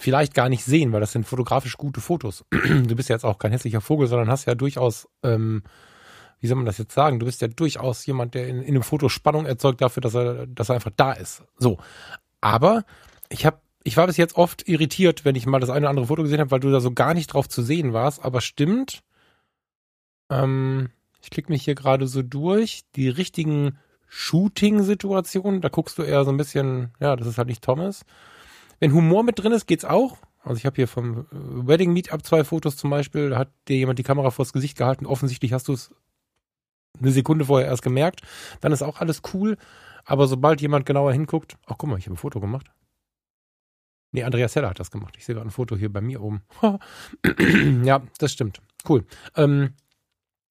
S2: vielleicht gar nicht sehen, weil das sind fotografisch gute Fotos. Du bist ja jetzt auch kein hässlicher Vogel, sondern hast ja durchaus, ähm, wie soll man das jetzt sagen? Du bist ja durchaus jemand, der in, in einem Foto Spannung erzeugt dafür, dass er, dass er einfach da ist. So. Aber ich habe ich war bis jetzt oft irritiert, wenn ich mal das eine oder andere Foto gesehen habe, weil du da so gar nicht drauf zu sehen warst. Aber stimmt. Ähm, ich klicke mich hier gerade so durch. Die richtigen Shooting-Situationen, da guckst du eher so ein bisschen, ja, das ist halt nicht Thomas. Wenn Humor mit drin ist, geht's auch. Also ich habe hier vom Wedding Meetup zwei Fotos zum Beispiel, da hat dir jemand die Kamera vors Gesicht gehalten. Offensichtlich hast du es eine Sekunde vorher erst gemerkt. Dann ist auch alles cool. Aber sobald jemand genauer hinguckt, ach guck mal, ich habe ein Foto gemacht. Nee, Andreas Heller hat das gemacht. Ich sehe gerade ein Foto hier bei mir oben. ja, das stimmt. Cool. Ähm,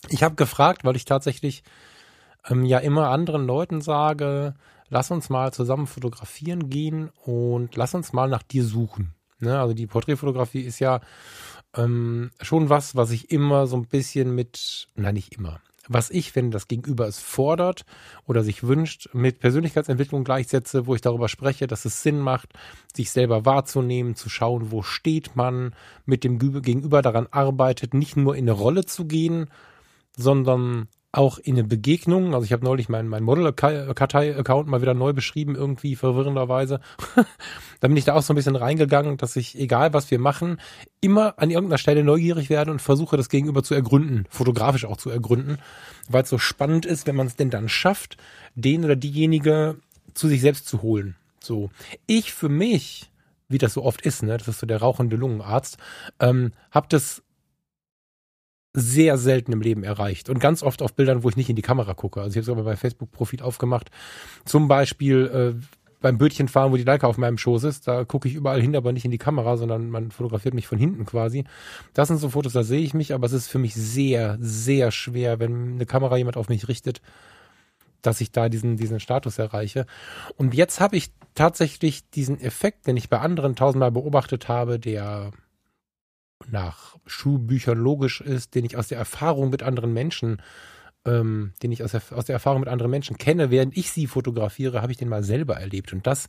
S2: ich habe gefragt, weil ich tatsächlich ähm, ja immer anderen Leuten sage, lass uns mal zusammen fotografieren gehen und lass uns mal nach dir suchen. Ne? Also die Porträtfotografie ist ja ähm, schon was, was ich immer so ein bisschen mit, nein, nicht immer, was ich, wenn das Gegenüber es fordert oder sich wünscht, mit Persönlichkeitsentwicklung gleichsetze, wo ich darüber spreche, dass es Sinn macht, sich selber wahrzunehmen, zu schauen, wo steht man, mit dem Gegenüber daran arbeitet, nicht nur in eine Rolle zu gehen, sondern auch in eine Begegnung. Also ich habe neulich meinen mein Model-Kartei-Account mal wieder neu beschrieben, irgendwie verwirrenderweise. da bin ich da auch so ein bisschen reingegangen, dass ich, egal was wir machen, immer an irgendeiner Stelle neugierig werde und versuche, das Gegenüber zu ergründen, fotografisch auch zu ergründen, weil es so spannend ist, wenn man es denn dann schafft, den oder diejenige zu sich selbst zu holen. So. Ich für mich, wie das so oft ist, ne, das ist so der rauchende Lungenarzt, ähm, habe das sehr selten im Leben erreicht und ganz oft auf Bildern, wo ich nicht in die Kamera gucke. Also ich habe es aber bei Facebook-Profil aufgemacht. Zum Beispiel äh, beim Bötchenfahren, wo die Leica auf meinem Schoß ist, da gucke ich überall hin, aber nicht in die Kamera, sondern man fotografiert mich von hinten quasi. Das sind so Fotos, da sehe ich mich, aber es ist für mich sehr, sehr schwer, wenn eine Kamera jemand auf mich richtet, dass ich da diesen, diesen Status erreiche. Und jetzt habe ich tatsächlich diesen Effekt, den ich bei anderen tausendmal beobachtet habe, der nach Schulbüchern logisch ist, den ich aus der Erfahrung mit anderen Menschen, ähm, den ich aus der, aus der Erfahrung mit anderen Menschen kenne, während ich sie fotografiere, habe ich den mal selber erlebt. Und das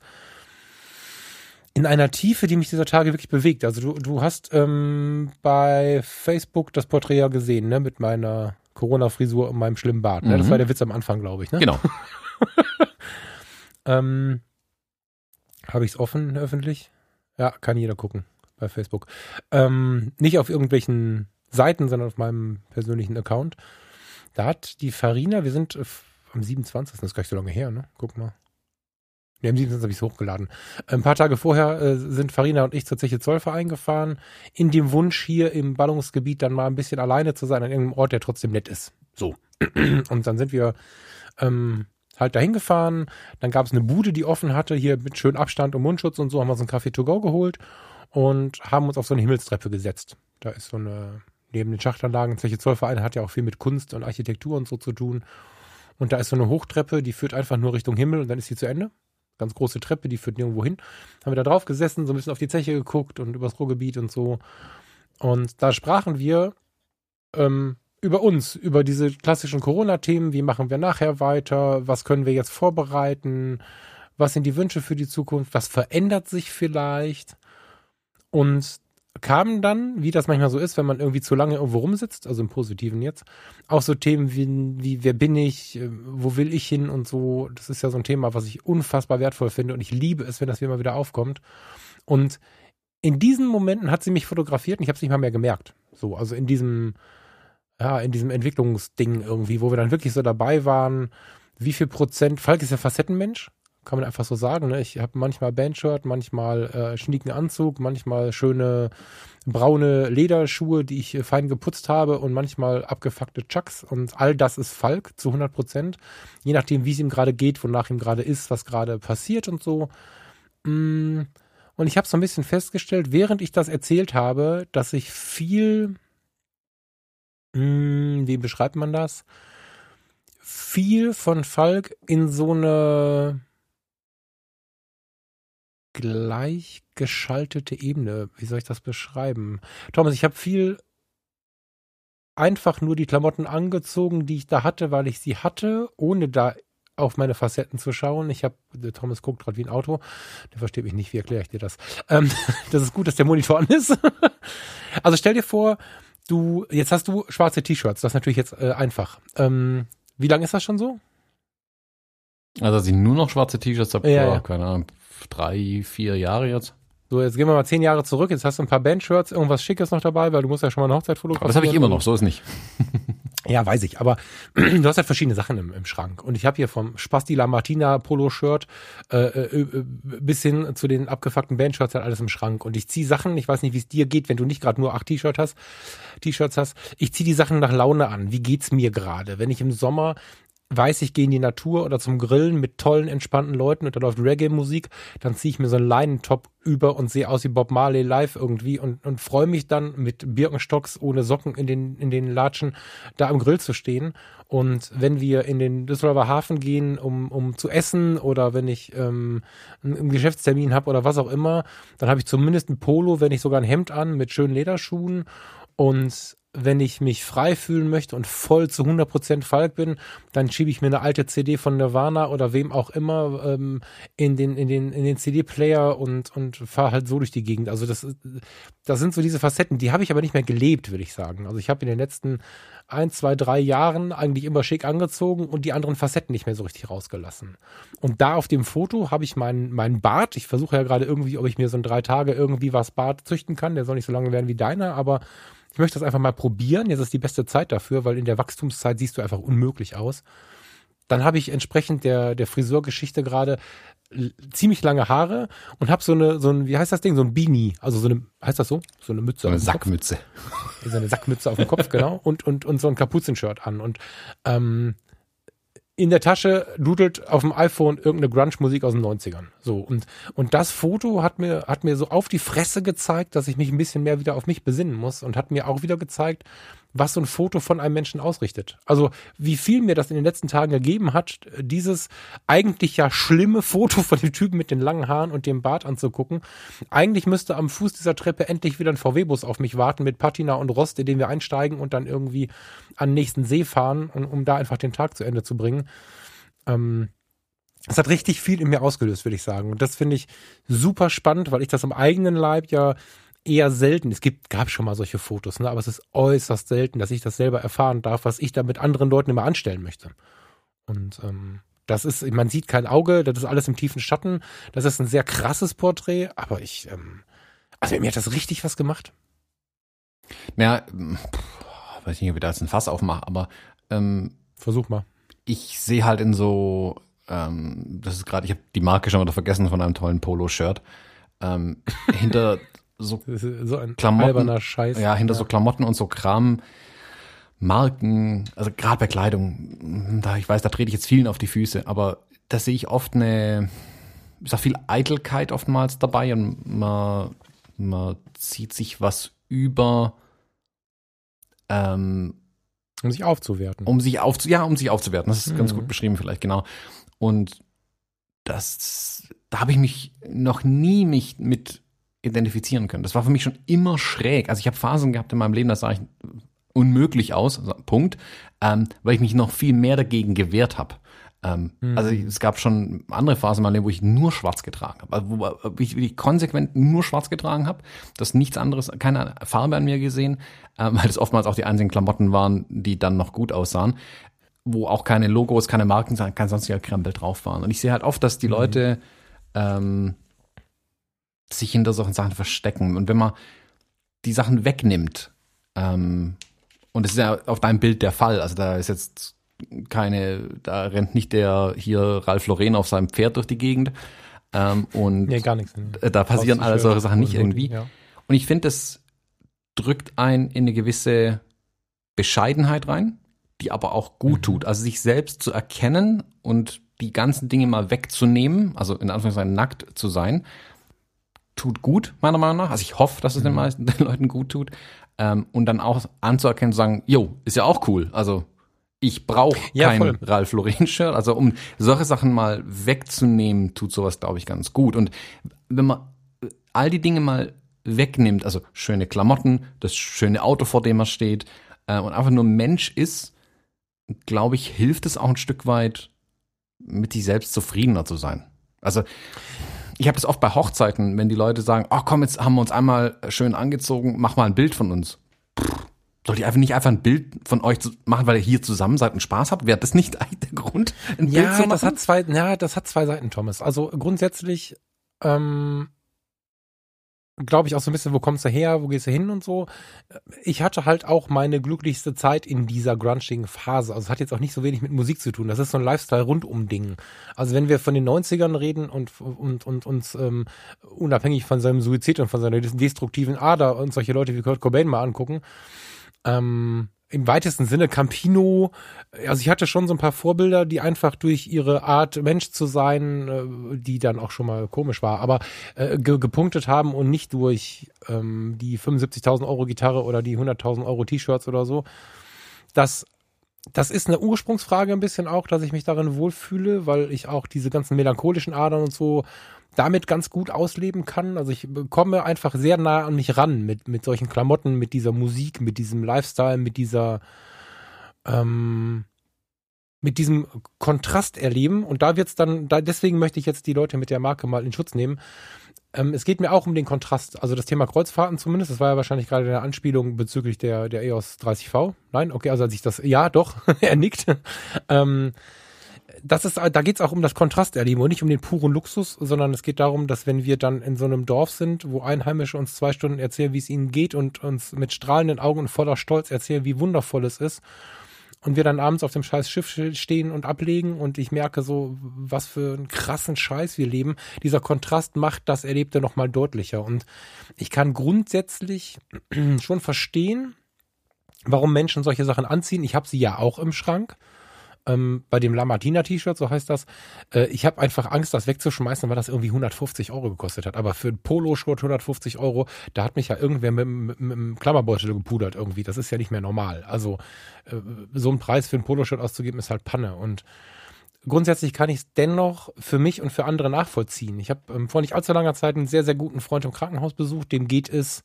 S2: in einer Tiefe, die mich dieser Tage wirklich bewegt. Also du, du hast ähm, bei Facebook das Porträt ja gesehen, ne, mit meiner Corona-Frisur und meinem schlimmen Bart. Ne? Mhm. Das war der Witz am Anfang, glaube ich. Ne?
S1: Genau.
S2: ähm, Habe ich es offen, öffentlich? Ja, kann jeder gucken bei Facebook. Ähm, nicht auf irgendwelchen Seiten, sondern auf meinem persönlichen Account. Da hat die Farina, wir sind am 27. Das ist gar nicht so lange her, ne? Guck mal. Ne, am 27. habe ich es hochgeladen. Ein paar Tage vorher äh, sind Farina und ich zur Zeche Zollverein gefahren, in dem Wunsch, hier im Ballungsgebiet dann mal ein bisschen alleine zu sein, an irgendeinem Ort, der trotzdem nett ist. So. Und dann sind wir ähm, halt dahin gefahren. Dann gab es eine Bude, die offen hatte, hier mit schön Abstand und Mundschutz und so, haben wir uns einen Kaffee to go geholt und haben uns auf so eine Himmelstreppe gesetzt. Da ist so eine, neben den Schachtanlagen, Zeche Zollverein hat ja auch viel mit Kunst und Architektur und so zu tun. Und da ist so eine Hochtreppe, die führt einfach nur Richtung Himmel und dann ist sie zu Ende. Ganz große Treppe, die führt nirgendwo hin. Haben wir da drauf gesessen, so ein bisschen auf die Zeche geguckt und übers Ruhrgebiet und so. Und da sprachen wir ähm, über uns, über diese klassischen Corona-Themen. Wie machen wir nachher weiter? Was können wir jetzt vorbereiten? Was sind die Wünsche für die Zukunft? Was verändert sich vielleicht? Und kamen dann, wie das manchmal so ist, wenn man irgendwie zu lange irgendwo rumsitzt, also im Positiven jetzt, auch so Themen wie, wie wer bin ich, äh, wo will ich hin und so. Das ist ja so ein Thema, was ich unfassbar wertvoll finde und ich liebe es, wenn das immer wieder aufkommt. Und in diesen Momenten hat sie mich fotografiert und ich habe es nicht mal mehr gemerkt. So, also in diesem, ja, in diesem Entwicklungsding irgendwie, wo wir dann wirklich so dabei waren, wie viel Prozent, Falk ist ja Facettenmensch, kann man einfach so sagen. Ne? Ich habe manchmal Bandshirt, manchmal äh, schnieken Anzug, manchmal schöne braune Lederschuhe, die ich äh, fein geputzt habe und manchmal abgefuckte Chucks und all das ist Falk zu 100 Prozent. Je nachdem, wie es ihm gerade geht, wonach ihm gerade ist, was gerade passiert und so. Mm. Und ich habe so ein bisschen festgestellt, während ich das erzählt habe, dass ich viel, mm, wie beschreibt man das? Viel von Falk in so eine gleichgeschaltete Ebene. Wie soll ich das beschreiben? Thomas, ich habe viel einfach nur die Klamotten angezogen, die ich da hatte, weil ich sie hatte, ohne da auf meine Facetten zu schauen. Ich habe, Thomas guckt gerade wie ein Auto, der versteht mich nicht, wie erkläre ich dir das? Ähm, das ist gut, dass der Monitor an ist. also stell dir vor, du, jetzt hast du schwarze T-Shirts, das ist natürlich jetzt äh, einfach. Ähm, wie lange ist das schon so?
S1: Also, dass ich nur noch schwarze T-Shirts habe, ja, ja. keine Ahnung, drei, vier Jahre jetzt.
S2: So, jetzt gehen wir mal zehn Jahre zurück. Jetzt hast du ein paar Bandshirts, irgendwas Schickes noch dabei, weil du musst ja schon mal eine Hochzeit fotografieren.
S1: Das habe ich immer noch, so ist nicht.
S2: ja, weiß ich. Aber du hast halt verschiedene Sachen im, im Schrank. Und ich habe hier vom Spasti La Martina Polo-Shirt äh, äh, äh, bis hin zu den abgefuckten Bandshirts halt alles im Schrank. Und ich ziehe Sachen, ich weiß nicht, wie es dir geht, wenn du nicht gerade nur acht T-Shirts hast, T-Shirts hast. Ich ziehe die Sachen nach Laune an. Wie geht's mir gerade? Wenn ich im Sommer weiß, ich gehe in die Natur oder zum Grillen mit tollen, entspannten Leuten und da läuft Reggae-Musik, dann ziehe ich mir so einen Leinentop über und sehe aus wie Bob Marley live irgendwie und, und freue mich dann mit Birkenstocks ohne Socken in den, in den Latschen da am Grill zu stehen. Und wenn wir in den Düsseldorfer Hafen gehen, um, um zu essen oder wenn ich ähm, einen Geschäftstermin habe oder was auch immer, dann habe ich zumindest ein Polo, wenn nicht sogar ein Hemd an mit schönen Lederschuhen und wenn ich mich frei fühlen möchte und voll zu 100% Falk bin, dann schiebe ich mir eine alte CD von Nirvana oder wem auch immer ähm, in den in den in den CD-Player und und fahre halt so durch die Gegend. Also das das sind so diese Facetten, die habe ich aber nicht mehr gelebt, würde ich sagen. Also ich habe in den letzten ein, zwei, drei Jahren eigentlich immer schick angezogen und die anderen Facetten nicht mehr so richtig rausgelassen. Und da auf dem Foto habe ich meinen meinen Bart. Ich versuche ja gerade irgendwie, ob ich mir so in drei Tage irgendwie was Bart züchten kann. Der soll nicht so lange werden wie deiner, aber ich möchte das einfach mal probieren. Jetzt ist die beste Zeit dafür, weil in der Wachstumszeit siehst du einfach unmöglich aus. Dann habe ich entsprechend der, der Friseurgeschichte gerade ziemlich lange Haare und habe so eine, so ein, wie heißt das Ding, so ein Beanie, also so eine, heißt das so? So eine Mütze. So
S1: eine Sackmütze.
S2: So eine Sackmütze auf dem Kopf, genau. Und, und, und so ein Kapuzenshirt an. Und ähm, in der Tasche dudelt auf dem iPhone irgendeine Grunge-Musik aus den 90ern. So, und, und das Foto hat mir, hat mir so auf die Fresse gezeigt, dass ich mich ein bisschen mehr wieder auf mich besinnen muss und hat mir auch wieder gezeigt, was so ein Foto von einem Menschen ausrichtet. Also wie viel mir das in den letzten Tagen gegeben hat, dieses eigentlich ja schlimme Foto von dem Typen mit den langen Haaren und dem Bart anzugucken. Eigentlich müsste am Fuß dieser Treppe endlich wieder ein VW-Bus auf mich warten mit Patina und Rost, in den wir einsteigen und dann irgendwie an den nächsten See fahren, um, um da einfach den Tag zu Ende zu bringen. Ähm, es hat richtig viel in mir ausgelöst, würde ich sagen. Und das finde ich super spannend, weil ich das am eigenen Leib ja eher selten. Es gibt, gab schon mal solche Fotos, ne? aber es ist äußerst selten, dass ich das selber erfahren darf, was ich da mit anderen Leuten immer anstellen möchte. Und ähm, das ist, man sieht kein Auge, das ist alles im tiefen Schatten. Das ist ein sehr krasses Porträt, aber ich, ähm, also mir hat das richtig was gemacht.
S1: Naja, weiß nicht, ob ich da jetzt ein Fass aufmache, aber ähm,
S2: Versuch mal.
S1: Ich sehe halt in so, ähm, das ist gerade, ich habe die Marke schon wieder vergessen von einem tollen Polo-Shirt. Ähm, hinter so,
S2: so ein
S1: Klamotten,
S2: Scheiß.
S1: Ja, hinter ja. so Klamotten und so Kram, Marken, also gerade bei Kleidung, da ich weiß, da trete ich jetzt vielen auf die Füße, aber da sehe ich oft eine, ist auch viel Eitelkeit oftmals dabei und man, man zieht sich was über, ähm,
S2: um sich aufzuwerten.
S1: Um sich aufzu ja, um sich aufzuwerten. Das ist mhm. ganz gut beschrieben vielleicht, genau. Und das, da habe ich mich noch nie mich mit identifizieren können. Das war für mich schon immer schräg. Also ich habe Phasen gehabt in meinem Leben, da sah ich unmöglich aus, also Punkt, ähm, weil ich mich noch viel mehr dagegen gewehrt habe. Ähm, mhm. Also es gab schon andere Phasen in meinem Leben, wo ich nur schwarz getragen habe. Also wo ich, wo ich konsequent nur schwarz getragen habe, das nichts anderes, keine Farbe an mir gesehen, äh, weil das oftmals auch die einzigen Klamotten waren, die dann noch gut aussahen, wo auch keine Logos, keine Marken, kein sonstiger Krempel drauf waren. Und ich sehe halt oft, dass die mhm. Leute ähm, sich hinter solchen Sachen verstecken. Und wenn man die Sachen wegnimmt, ähm, und das ist ja auf deinem Bild der Fall, also da ist jetzt keine, da rennt nicht der hier Ralf Lauren auf seinem Pferd durch die Gegend. Ähm, und
S2: nee, gar nichts.
S1: Da passieren alle solche Sachen nicht irgendwie. Ja. Und ich finde, das drückt ein in eine gewisse Bescheidenheit rein, die aber auch gut mhm. tut. Also sich selbst zu erkennen und die ganzen Dinge mal wegzunehmen, also in Anführungszeichen nackt zu sein, tut gut, meiner Meinung nach. Also ich hoffe, dass es mhm. den meisten den Leuten gut tut. Ähm, und dann auch anzuerkennen, zu sagen, jo, ist ja auch cool. Also ich brauche ja, kein voll. Ralf Lauren Shirt. Also um solche Sachen mal wegzunehmen, tut sowas, glaube ich, ganz gut. Und wenn man all die Dinge mal wegnimmt, also schöne Klamotten, das schöne Auto, vor dem man steht, äh, und einfach nur Mensch ist, glaube ich, hilft es auch ein Stück weit, mit sich selbst zufriedener zu sein. Also ich habe das oft bei Hochzeiten, wenn die Leute sagen, ach oh, komm, jetzt haben wir uns einmal schön angezogen, mach mal ein Bild von uns. Pff, Sollt ihr einfach nicht einfach ein Bild von euch machen, weil ihr hier zusammen seid und Spaß habt? Wäre das nicht eigentlich der Grund,
S2: ein ja, Bild zu machen? Das hat zwei, ja, das hat zwei Seiten, Thomas. Also grundsätzlich ähm, glaube ich auch so ein bisschen, wo kommst du her, wo gehst du hin und so. Ich hatte halt auch meine glücklichste Zeit in dieser grunchigen Phase. Also es hat jetzt auch nicht so wenig mit Musik zu tun. Das ist so ein Lifestyle-Rundum-Ding. Also wenn wir von den 90ern reden und, und, und uns ähm, unabhängig von seinem Suizid und von seiner destruktiven Ader und solche Leute wie Kurt Cobain mal angucken, ähm, im weitesten Sinne Campino, also ich hatte schon so ein paar Vorbilder, die einfach durch ihre Art Mensch zu sein, äh, die dann auch schon mal komisch war, aber äh, ge gepunktet haben und nicht durch ähm, die 75.000 Euro Gitarre oder die 100.000 Euro T-Shirts oder so. Das das ist eine Ursprungsfrage ein bisschen auch, dass ich mich darin wohlfühle, weil ich auch diese ganzen melancholischen Adern und so damit ganz gut ausleben kann. Also ich komme einfach sehr nah an mich ran mit, mit solchen Klamotten, mit dieser Musik, mit diesem Lifestyle, mit dieser, ähm, mit diesem Kontrast erleben. Und da wird's dann, da, deswegen möchte ich jetzt die Leute mit der Marke mal in Schutz nehmen. Ähm, es geht mir auch um den Kontrast. Also das Thema Kreuzfahrten zumindest, das war ja wahrscheinlich gerade eine Anspielung bezüglich der, der EOS 30V. Nein, okay, also als ich das, ja, doch, er nickt. ähm, das ist, da geht es auch um das Kontrasterleben und nicht um den puren Luxus, sondern es geht darum, dass wenn wir dann in so einem Dorf sind, wo Einheimische uns zwei Stunden erzählen, wie es ihnen geht und uns mit strahlenden Augen und voller Stolz erzählen, wie wundervoll es ist, und wir dann abends auf dem scheiß Schiff stehen und ablegen und ich merke so, was für einen krassen Scheiß wir leben. Dieser Kontrast macht das Erlebte nochmal deutlicher und ich kann grundsätzlich schon verstehen, warum Menschen solche Sachen anziehen. Ich habe sie ja auch im Schrank ähm, bei dem La Martina T-Shirt, so heißt das, äh, ich habe einfach Angst, das wegzuschmeißen, weil das irgendwie 150 Euro gekostet hat. Aber für ein Polo-Shirt 150 Euro, da hat mich ja irgendwer mit, einem Klammerbeutel gepudert irgendwie. Das ist ja nicht mehr normal. Also äh, so einen Preis für ein Poloshirt auszugeben, ist halt Panne. Und grundsätzlich kann ich es dennoch für mich und für andere nachvollziehen. Ich habe ähm, vor nicht allzu langer Zeit einen sehr, sehr guten Freund im Krankenhaus besucht, dem geht es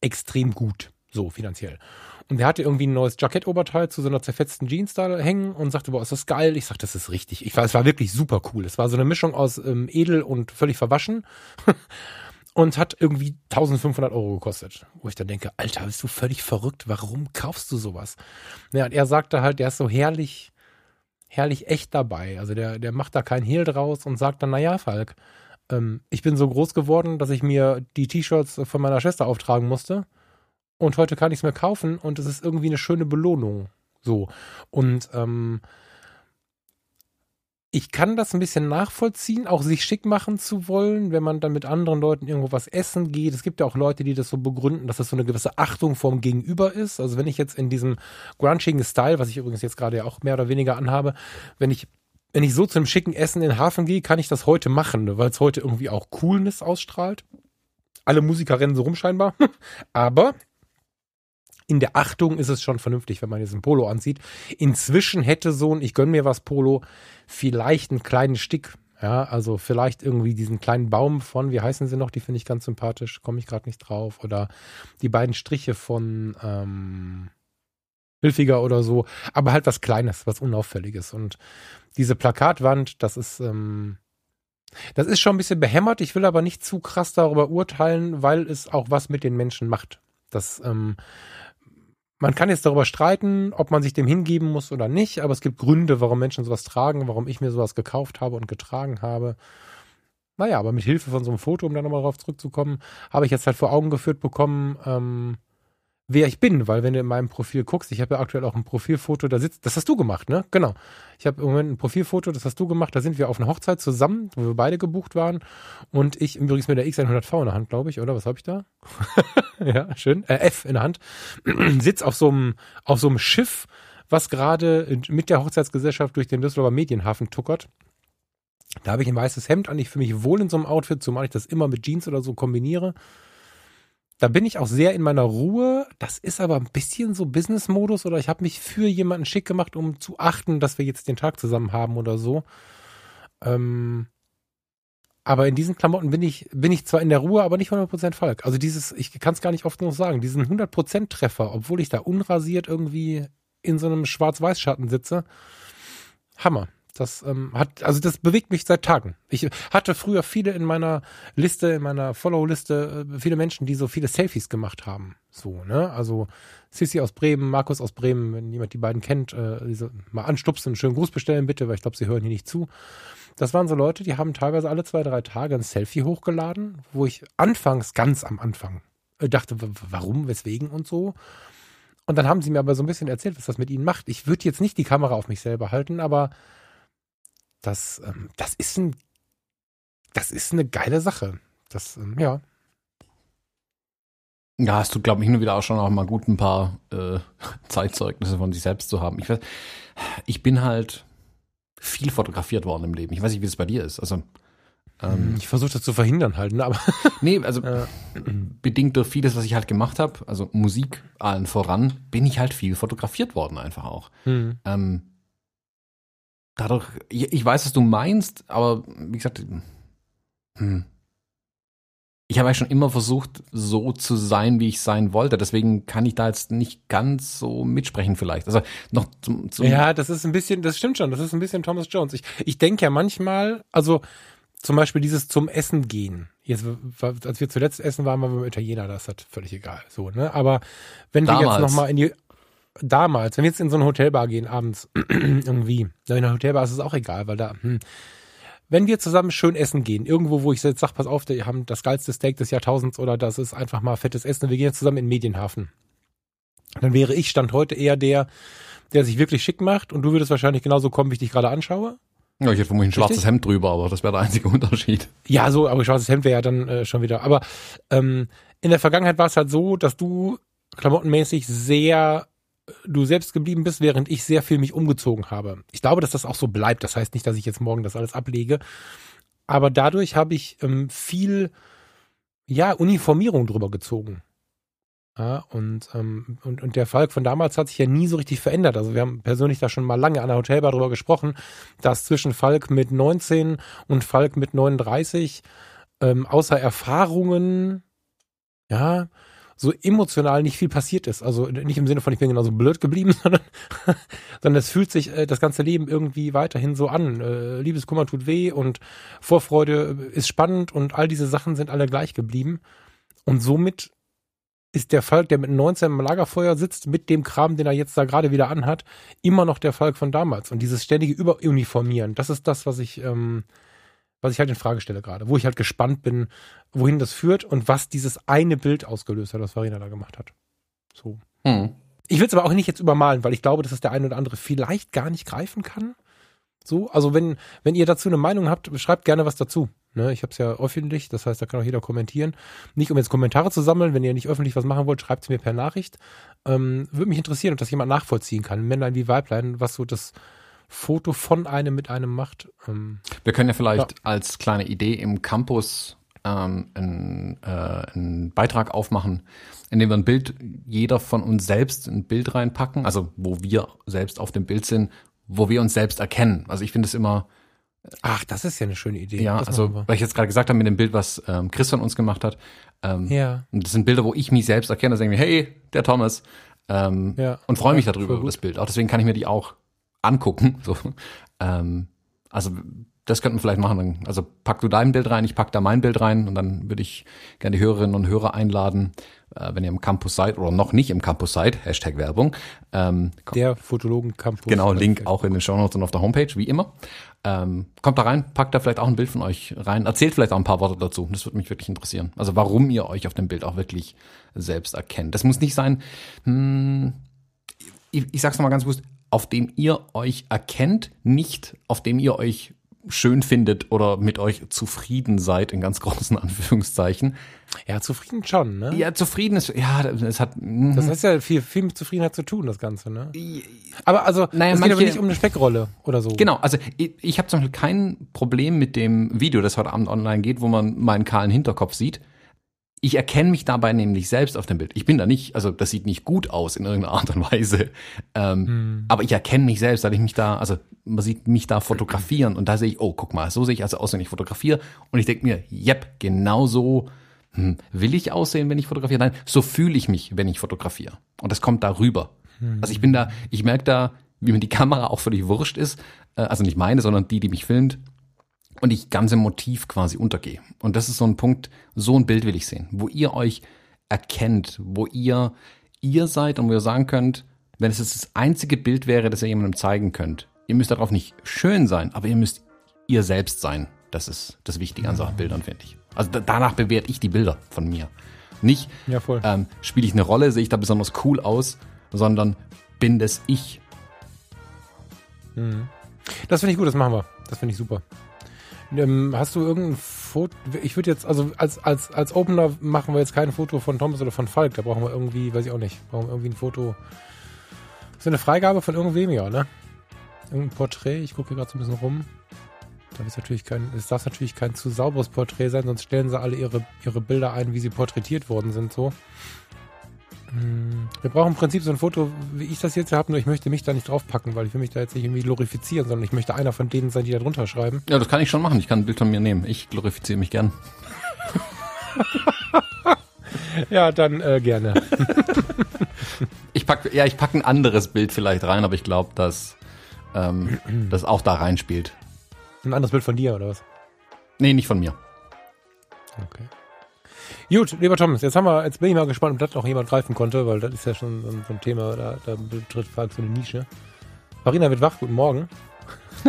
S2: extrem gut, so finanziell. Und der hatte irgendwie ein neues Jackettoberteil zu so einer zerfetzten Jeans da hängen und sagte, boah, ist das geil? Ich sagte, das ist richtig. Ich war, es war wirklich super cool. Es war so eine Mischung aus ähm, edel und völlig verwaschen. und hat irgendwie 1500 Euro gekostet. Wo ich dann denke, Alter, bist du völlig verrückt? Warum kaufst du sowas? Ja, und er sagte halt, der ist so herrlich, herrlich echt dabei. Also der, der macht da kein Hehl draus und sagt dann, naja, Falk, ähm, ich bin so groß geworden, dass ich mir die T-Shirts von meiner Schwester auftragen musste und heute kann ich es mir kaufen und es ist irgendwie eine schöne Belohnung. So. Und ähm, ich kann das ein bisschen nachvollziehen, auch sich schick machen zu wollen, wenn man dann mit anderen Leuten irgendwo was essen geht. Es gibt ja auch Leute, die das so begründen, dass das so eine gewisse Achtung vorm Gegenüber ist. Also wenn ich jetzt in diesem grunchigen Style, was ich übrigens jetzt gerade ja auch mehr oder weniger anhabe, wenn ich wenn ich so zu einem schicken Essen in den Hafen gehe, kann ich das heute machen, ne? weil es heute irgendwie auch Coolness ausstrahlt. Alle Musiker rennen so rum scheinbar. Aber in der Achtung ist es schon vernünftig, wenn man jetzt ein Polo anzieht. Inzwischen hätte so ein, ich gönn mir was Polo, vielleicht einen kleinen Stick. Ja, also vielleicht irgendwie diesen kleinen Baum von, wie heißen sie noch, die finde ich ganz sympathisch, komme ich gerade nicht drauf. Oder die beiden Striche von ähm, Hilfiger oder so, aber halt was Kleines, was Unauffälliges. Und diese Plakatwand, das ist, ähm, das ist schon ein bisschen behämmert. Ich will aber nicht zu krass darüber urteilen, weil es auch was mit den Menschen macht. Das ähm, man kann jetzt darüber streiten, ob man sich dem hingeben muss oder nicht, aber es gibt Gründe, warum Menschen sowas tragen, warum ich mir sowas gekauft habe und getragen habe. Naja, aber mit Hilfe von so einem Foto, um da nochmal drauf zurückzukommen, habe ich jetzt halt vor Augen geführt bekommen, ähm, wer ich bin, weil wenn du in meinem Profil guckst, ich habe ja aktuell auch ein Profilfoto, da sitzt, das hast du gemacht, ne? Genau. Ich habe im Moment ein Profilfoto, das hast du gemacht, da sind wir auf einer Hochzeit zusammen, wo wir beide gebucht waren und ich übrigens mit der X100V in der Hand, glaube ich, oder was habe ich da? ja, schön, äh, F in der Hand, sitz auf so einem auf so einem Schiff, was gerade mit der Hochzeitsgesellschaft durch den Düsseldorfer Medienhafen tuckert. Da habe ich ein weißes Hemd an, ich fühle mich wohl in so einem Outfit, zumal ich das immer mit Jeans oder so kombiniere. Da bin ich auch sehr in meiner Ruhe. Das ist aber ein bisschen so Business-Modus oder ich habe mich für jemanden schick gemacht, um zu achten, dass wir jetzt den Tag zusammen haben oder so. Ähm, aber in diesen Klamotten bin ich, bin ich zwar in der Ruhe, aber nicht 100% Falk. Also dieses, ich kann es gar nicht oft genug sagen, diesen 100% Treffer, obwohl ich da unrasiert irgendwie in so einem Schwarz-Weiß-Schatten sitze. Hammer. Das ähm, hat, also das bewegt mich seit Tagen. Ich hatte früher viele in meiner Liste, in meiner Follow-Liste, äh, viele Menschen, die so viele Selfies gemacht haben. So, ne? Also Sissi aus Bremen, Markus aus Bremen, wenn jemand die beiden kennt, äh, diese, mal anstupsen, einen schönen Gruß bestellen bitte, weil ich glaube, sie hören hier nicht zu. Das waren so Leute, die haben teilweise alle zwei, drei Tage ein Selfie hochgeladen, wo ich anfangs, ganz am Anfang, äh, dachte, warum, weswegen und so. Und dann haben sie mir aber so ein bisschen erzählt, was das mit ihnen macht. Ich würde jetzt nicht die Kamera auf mich selber halten, aber das, ähm, das ist ein, das ist eine geile Sache. Das, ähm, ja.
S1: Ja, hast du, glaube ich, hin und wieder auch schon auch mal gut ein paar äh, Zeitzeugnisse von sich selbst zu haben. Ich weiß, ich bin halt viel fotografiert worden im Leben. Ich weiß nicht, wie es bei dir ist. Also
S2: ähm, ich versuche das zu verhindern halt, ne? aber
S1: nee, also äh, bedingt durch vieles, was ich halt gemacht habe, also Musik allen voran, bin ich halt viel fotografiert worden einfach auch. Hm. Ähm, dadurch, ich, weiß, was du meinst, aber wie gesagt, hm. ich habe ja schon immer versucht, so zu sein, wie ich sein wollte. Deswegen kann ich da jetzt nicht ganz so mitsprechen vielleicht. Also noch
S2: zum, zum Ja, das ist ein bisschen, das stimmt schon, das ist ein bisschen Thomas Jones. Ich, ich denke ja manchmal, also zum Beispiel dieses zum Essen gehen. Jetzt, als wir zuletzt essen waren, waren wir mit Italiener, das hat völlig egal. So, ne? Aber wenn Damals. wir jetzt nochmal in die, damals, wenn wir jetzt in so eine Hotelbar gehen abends, irgendwie, in einer Hotelbar ist es auch egal, weil da, hm, wenn wir zusammen schön essen gehen, irgendwo, wo ich jetzt sage, pass auf, wir haben das geilste Steak des Jahrtausends oder das ist einfach mal fettes Essen, wir gehen jetzt zusammen in den Medienhafen. Dann wäre ich Stand heute eher der, der sich wirklich schick macht und du würdest wahrscheinlich genauso kommen, wie ich dich gerade anschaue.
S1: Ja, ich hätte vermutlich ein schwarzes Hemd drüber, aber das wäre der einzige Unterschied.
S2: Ja, so, aber schwarzes Hemd wäre ja dann äh, schon wieder. Aber ähm, in der Vergangenheit war es halt so, dass du klamottenmäßig sehr du selbst geblieben bist, während ich sehr viel mich umgezogen habe. Ich glaube, dass das auch so bleibt. Das heißt nicht, dass ich jetzt morgen das alles ablege. Aber dadurch habe ich ähm, viel, ja, Uniformierung drüber gezogen. Ja, und, ähm, und, und der Falk von damals hat sich ja nie so richtig verändert. Also wir haben persönlich da schon mal lange an der Hotelbar drüber gesprochen, dass zwischen Falk mit 19 und Falk mit 39 ähm, außer Erfahrungen, ja, so emotional nicht viel passiert ist. Also nicht im Sinne von, ich bin genauso blöd geblieben, sondern, sondern es fühlt sich äh, das ganze Leben irgendwie weiterhin so an. Äh, Liebeskummer tut weh und Vorfreude ist spannend und all diese Sachen sind alle gleich geblieben. Und somit ist der Falk, der mit 19 im Lagerfeuer sitzt, mit dem Kram, den er jetzt da gerade wieder anhat, immer noch der Falk von damals. Und dieses ständige Überuniformieren, das ist das, was ich ähm, was ich halt in Frage stelle gerade, wo ich halt gespannt bin, wohin das führt und was dieses eine Bild ausgelöst hat, was Farina da gemacht hat. So. Mhm. Ich will es aber auch nicht jetzt übermalen, weil ich glaube, dass es der eine oder andere vielleicht gar nicht greifen kann. So, also wenn, wenn ihr dazu eine Meinung habt, schreibt gerne was dazu. Ne, ich habe es ja öffentlich, das heißt, da kann auch jeder kommentieren. Nicht um jetzt Kommentare zu sammeln, wenn ihr nicht öffentlich was machen wollt, schreibt es mir per Nachricht. Ähm, Würde mich interessieren, ob das jemand nachvollziehen kann, Männlein wie Weiblein, was so das Foto von einem mit einem macht.
S1: Ähm, Wir können ja vielleicht ja. als kleine Idee im Campus ähm, einen, äh, einen Beitrag aufmachen, in dem wir ein Bild, jeder von uns selbst ein Bild reinpacken, also wo wir selbst auf dem Bild sind, wo wir uns selbst erkennen. Also ich finde es immer.
S2: Ach, das ist ja eine schöne Idee.
S1: Ja,
S2: das
S1: also weil ich jetzt gerade gesagt habe mit dem Bild, was ähm, Christian uns gemacht hat. Ähm, ja. Und das sind Bilder, wo ich mich selbst erkenne. Da denke ich mir, hey, der Thomas. Ähm, ja. Und freue mich darüber, über das Bild. Auch deswegen kann ich mir die auch angucken. So. Ähm, also das könnten wir vielleicht machen. Also pack du dein Bild rein, ich pack da mein Bild rein und dann würde ich gerne die Hörerinnen und Hörer einladen, äh, wenn ihr im Campus seid oder noch nicht im Campus seid, Hashtag Werbung.
S2: Ähm, der Fotologen Campus.
S1: Genau, Link auch in den Show Notes und auf der Homepage, wie immer. Ähm, kommt da rein, packt da vielleicht auch ein Bild von euch rein, erzählt vielleicht auch ein paar Worte dazu. Das würde mich wirklich interessieren. Also warum ihr euch auf dem Bild auch wirklich selbst erkennt. Das muss nicht sein, hm, ich, ich sag's nochmal ganz bewusst, auf dem ihr euch erkennt, nicht auf dem ihr euch schön findet oder mit euch zufrieden seid, in ganz großen Anführungszeichen.
S2: Ja, zufrieden schon, ne?
S1: Ja, zufrieden ist, ja, es hat.
S2: Mm. Das heißt ja viel, viel mit Zufriedenheit zu tun, das Ganze, ne? Aber also, naja, es geht aber nicht um eine Speckrolle oder so.
S1: Genau, also ich, ich habe zum Beispiel kein Problem mit dem Video, das heute Abend online geht, wo man meinen kahlen Hinterkopf sieht. Ich erkenne mich dabei nämlich selbst auf dem Bild. Ich bin da nicht, also das sieht nicht gut aus in irgendeiner Art und Weise. Ähm, hm. Aber ich erkenne mich selbst, weil ich mich da, also man sieht mich da fotografieren und da sehe ich, oh, guck mal, so sehe ich also aus, wenn ich fotografiere. Und ich denke mir, yep, genau so hm, will ich aussehen, wenn ich fotografiere. Nein, so fühle ich mich, wenn ich fotografiere. Und das kommt darüber. Hm. Also ich bin da, ich merke da, wie mir die Kamera auch völlig wurscht ist. Äh, also nicht meine, sondern die, die mich filmt und ich ganz im Motiv quasi untergehe. Und das ist so ein Punkt, so ein Bild will ich sehen, wo ihr euch erkennt, wo ihr ihr seid und wo ihr sagen könnt, wenn es jetzt das einzige Bild wäre, das ihr jemandem zeigen könnt, ihr müsst darauf nicht schön sein, aber ihr müsst ihr selbst sein. Das ist das Wichtige an solchen Bildern, finde ich. Also danach bewerte ich die Bilder von mir. Nicht ja, ähm, spiele ich eine Rolle, sehe ich da besonders cool aus, sondern bin das ich.
S2: Mhm. Das finde ich gut, das machen wir. Das finde ich super. Ähm, hast du irgendein Foto? Ich würde jetzt, also als, als, als Opener machen wir jetzt kein Foto von Thomas oder von Falk. Da brauchen wir irgendwie, weiß ich auch nicht, brauchen wir irgendwie ein Foto. Ist eine Freigabe von irgendwem, ja, ne? Irgendein Porträt. Ich gucke hier gerade so ein bisschen rum. Da ist natürlich kein, es darf natürlich kein zu sauberes Porträt sein, sonst stellen sie alle ihre, ihre Bilder ein, wie sie porträtiert worden sind, so. Hm, wir brauchen im Prinzip so ein Foto, wie ich das jetzt habe, nur ich möchte mich da nicht draufpacken, weil ich will mich da jetzt nicht irgendwie glorifizieren, sondern ich möchte einer von denen sein, die da drunter schreiben.
S1: Ja, das kann ich schon machen. Ich kann ein Bild von mir nehmen. Ich glorifiziere mich gern.
S2: ja, dann äh, gerne.
S1: ich pack, ja, ich packe ein anderes Bild vielleicht rein, aber ich glaube, dass ähm, das auch da reinspielt.
S2: Ein anderes Bild von dir oder was?
S1: Nee, nicht von mir.
S2: Okay. Gut, lieber Thomas, jetzt haben wir, jetzt bin ich mal gespannt, ob das noch jemand greifen konnte, weil das ist ja schon so ein, Thema, da, da betritt Falk so eine Nische. Marina wird wach, guten Morgen.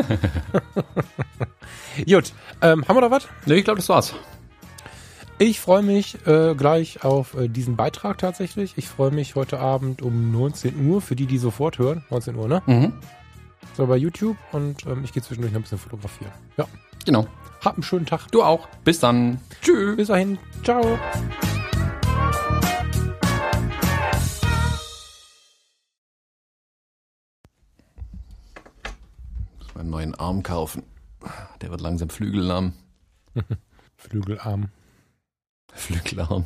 S2: Gut, ähm, haben wir noch was?
S1: Nee, ich glaube, das war's.
S2: Ich freue mich äh, gleich auf äh, diesen Beitrag tatsächlich. Ich freue mich heute Abend um 19 Uhr, für die, die sofort hören. 19 Uhr, ne? Mhm. So bei YouTube und ähm, ich gehe zwischendurch noch ein bisschen fotografieren. Ja.
S1: Genau.
S2: Hab einen schönen Tag.
S1: Du auch. Bis dann.
S2: Tschüss. Bis dahin. Ciao.
S1: Muss einen neuen Arm kaufen. Der wird langsam flügelarm.
S2: Flügelarm.
S1: Flügelarm.